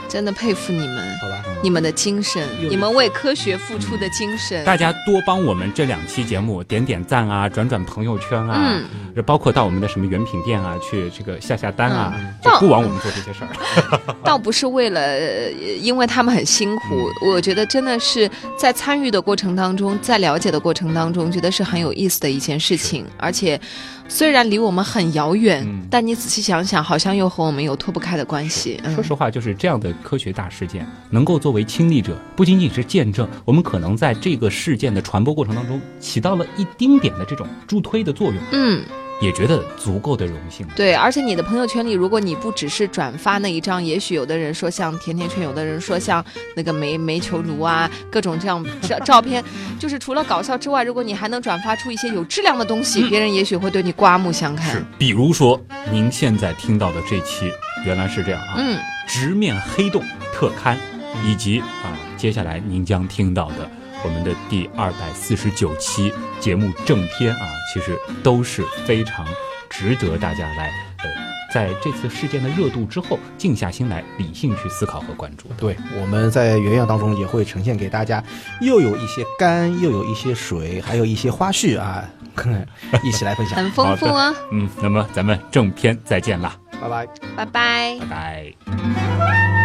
Speaker 9: 真的佩服你们！
Speaker 3: 好吧，
Speaker 9: 你们的精神，你们为科学付出的精神。
Speaker 1: 大家多帮我们这两期节目点点赞啊，转转朋友圈啊，
Speaker 9: 嗯，
Speaker 1: 包括到我们的什么原品店啊，去这个下下单啊，
Speaker 9: 嗯
Speaker 1: 就不枉我们做这些事儿。
Speaker 9: 倒不是为了，呃因为他们很辛苦，我觉得真的是在参与的过程当中，在了解的过程当中，觉得是很有意思的一件事情。而且，虽然离我们很遥远，但你仔细想想，好像又和我们有脱不开的关系。嗯
Speaker 1: 说实话，就是这样的科学大事件，能够作为亲历者，不仅仅是见证，我们可能在这个事件的传播过程当中起到了一丁点的这种助推的作用。
Speaker 9: 嗯。
Speaker 1: 也觉得足够的荣幸。
Speaker 9: 对，而且你的朋友圈里，如果你不只是转发那一张，也许有的人说像甜甜圈，有的人说像那个煤煤球炉啊，各种这样照照片，就是除了搞笑之外，如果你还能转发出一些有质量的东西，
Speaker 1: 嗯
Speaker 9: 别人也许会对你刮目相看。
Speaker 1: 是比如说您现在听到的这期，原来是这样啊，
Speaker 9: 嗯，
Speaker 1: 直面黑洞特刊，以及啊，接下来您将听到的。我们的第二百四十九期节目正片啊，其实都是非常值得大家来呃，在这次事件的热度之后，静下心来理性去思考和关注。
Speaker 3: 对，我们在原样当中也会呈现给大家，又有一些干，又有一些水，还有一些花絮啊，一起来分享，
Speaker 9: 很丰富啊。
Speaker 1: 嗯，那么咱们正片再见啦，
Speaker 3: 拜拜，
Speaker 9: 拜拜，
Speaker 1: 拜拜。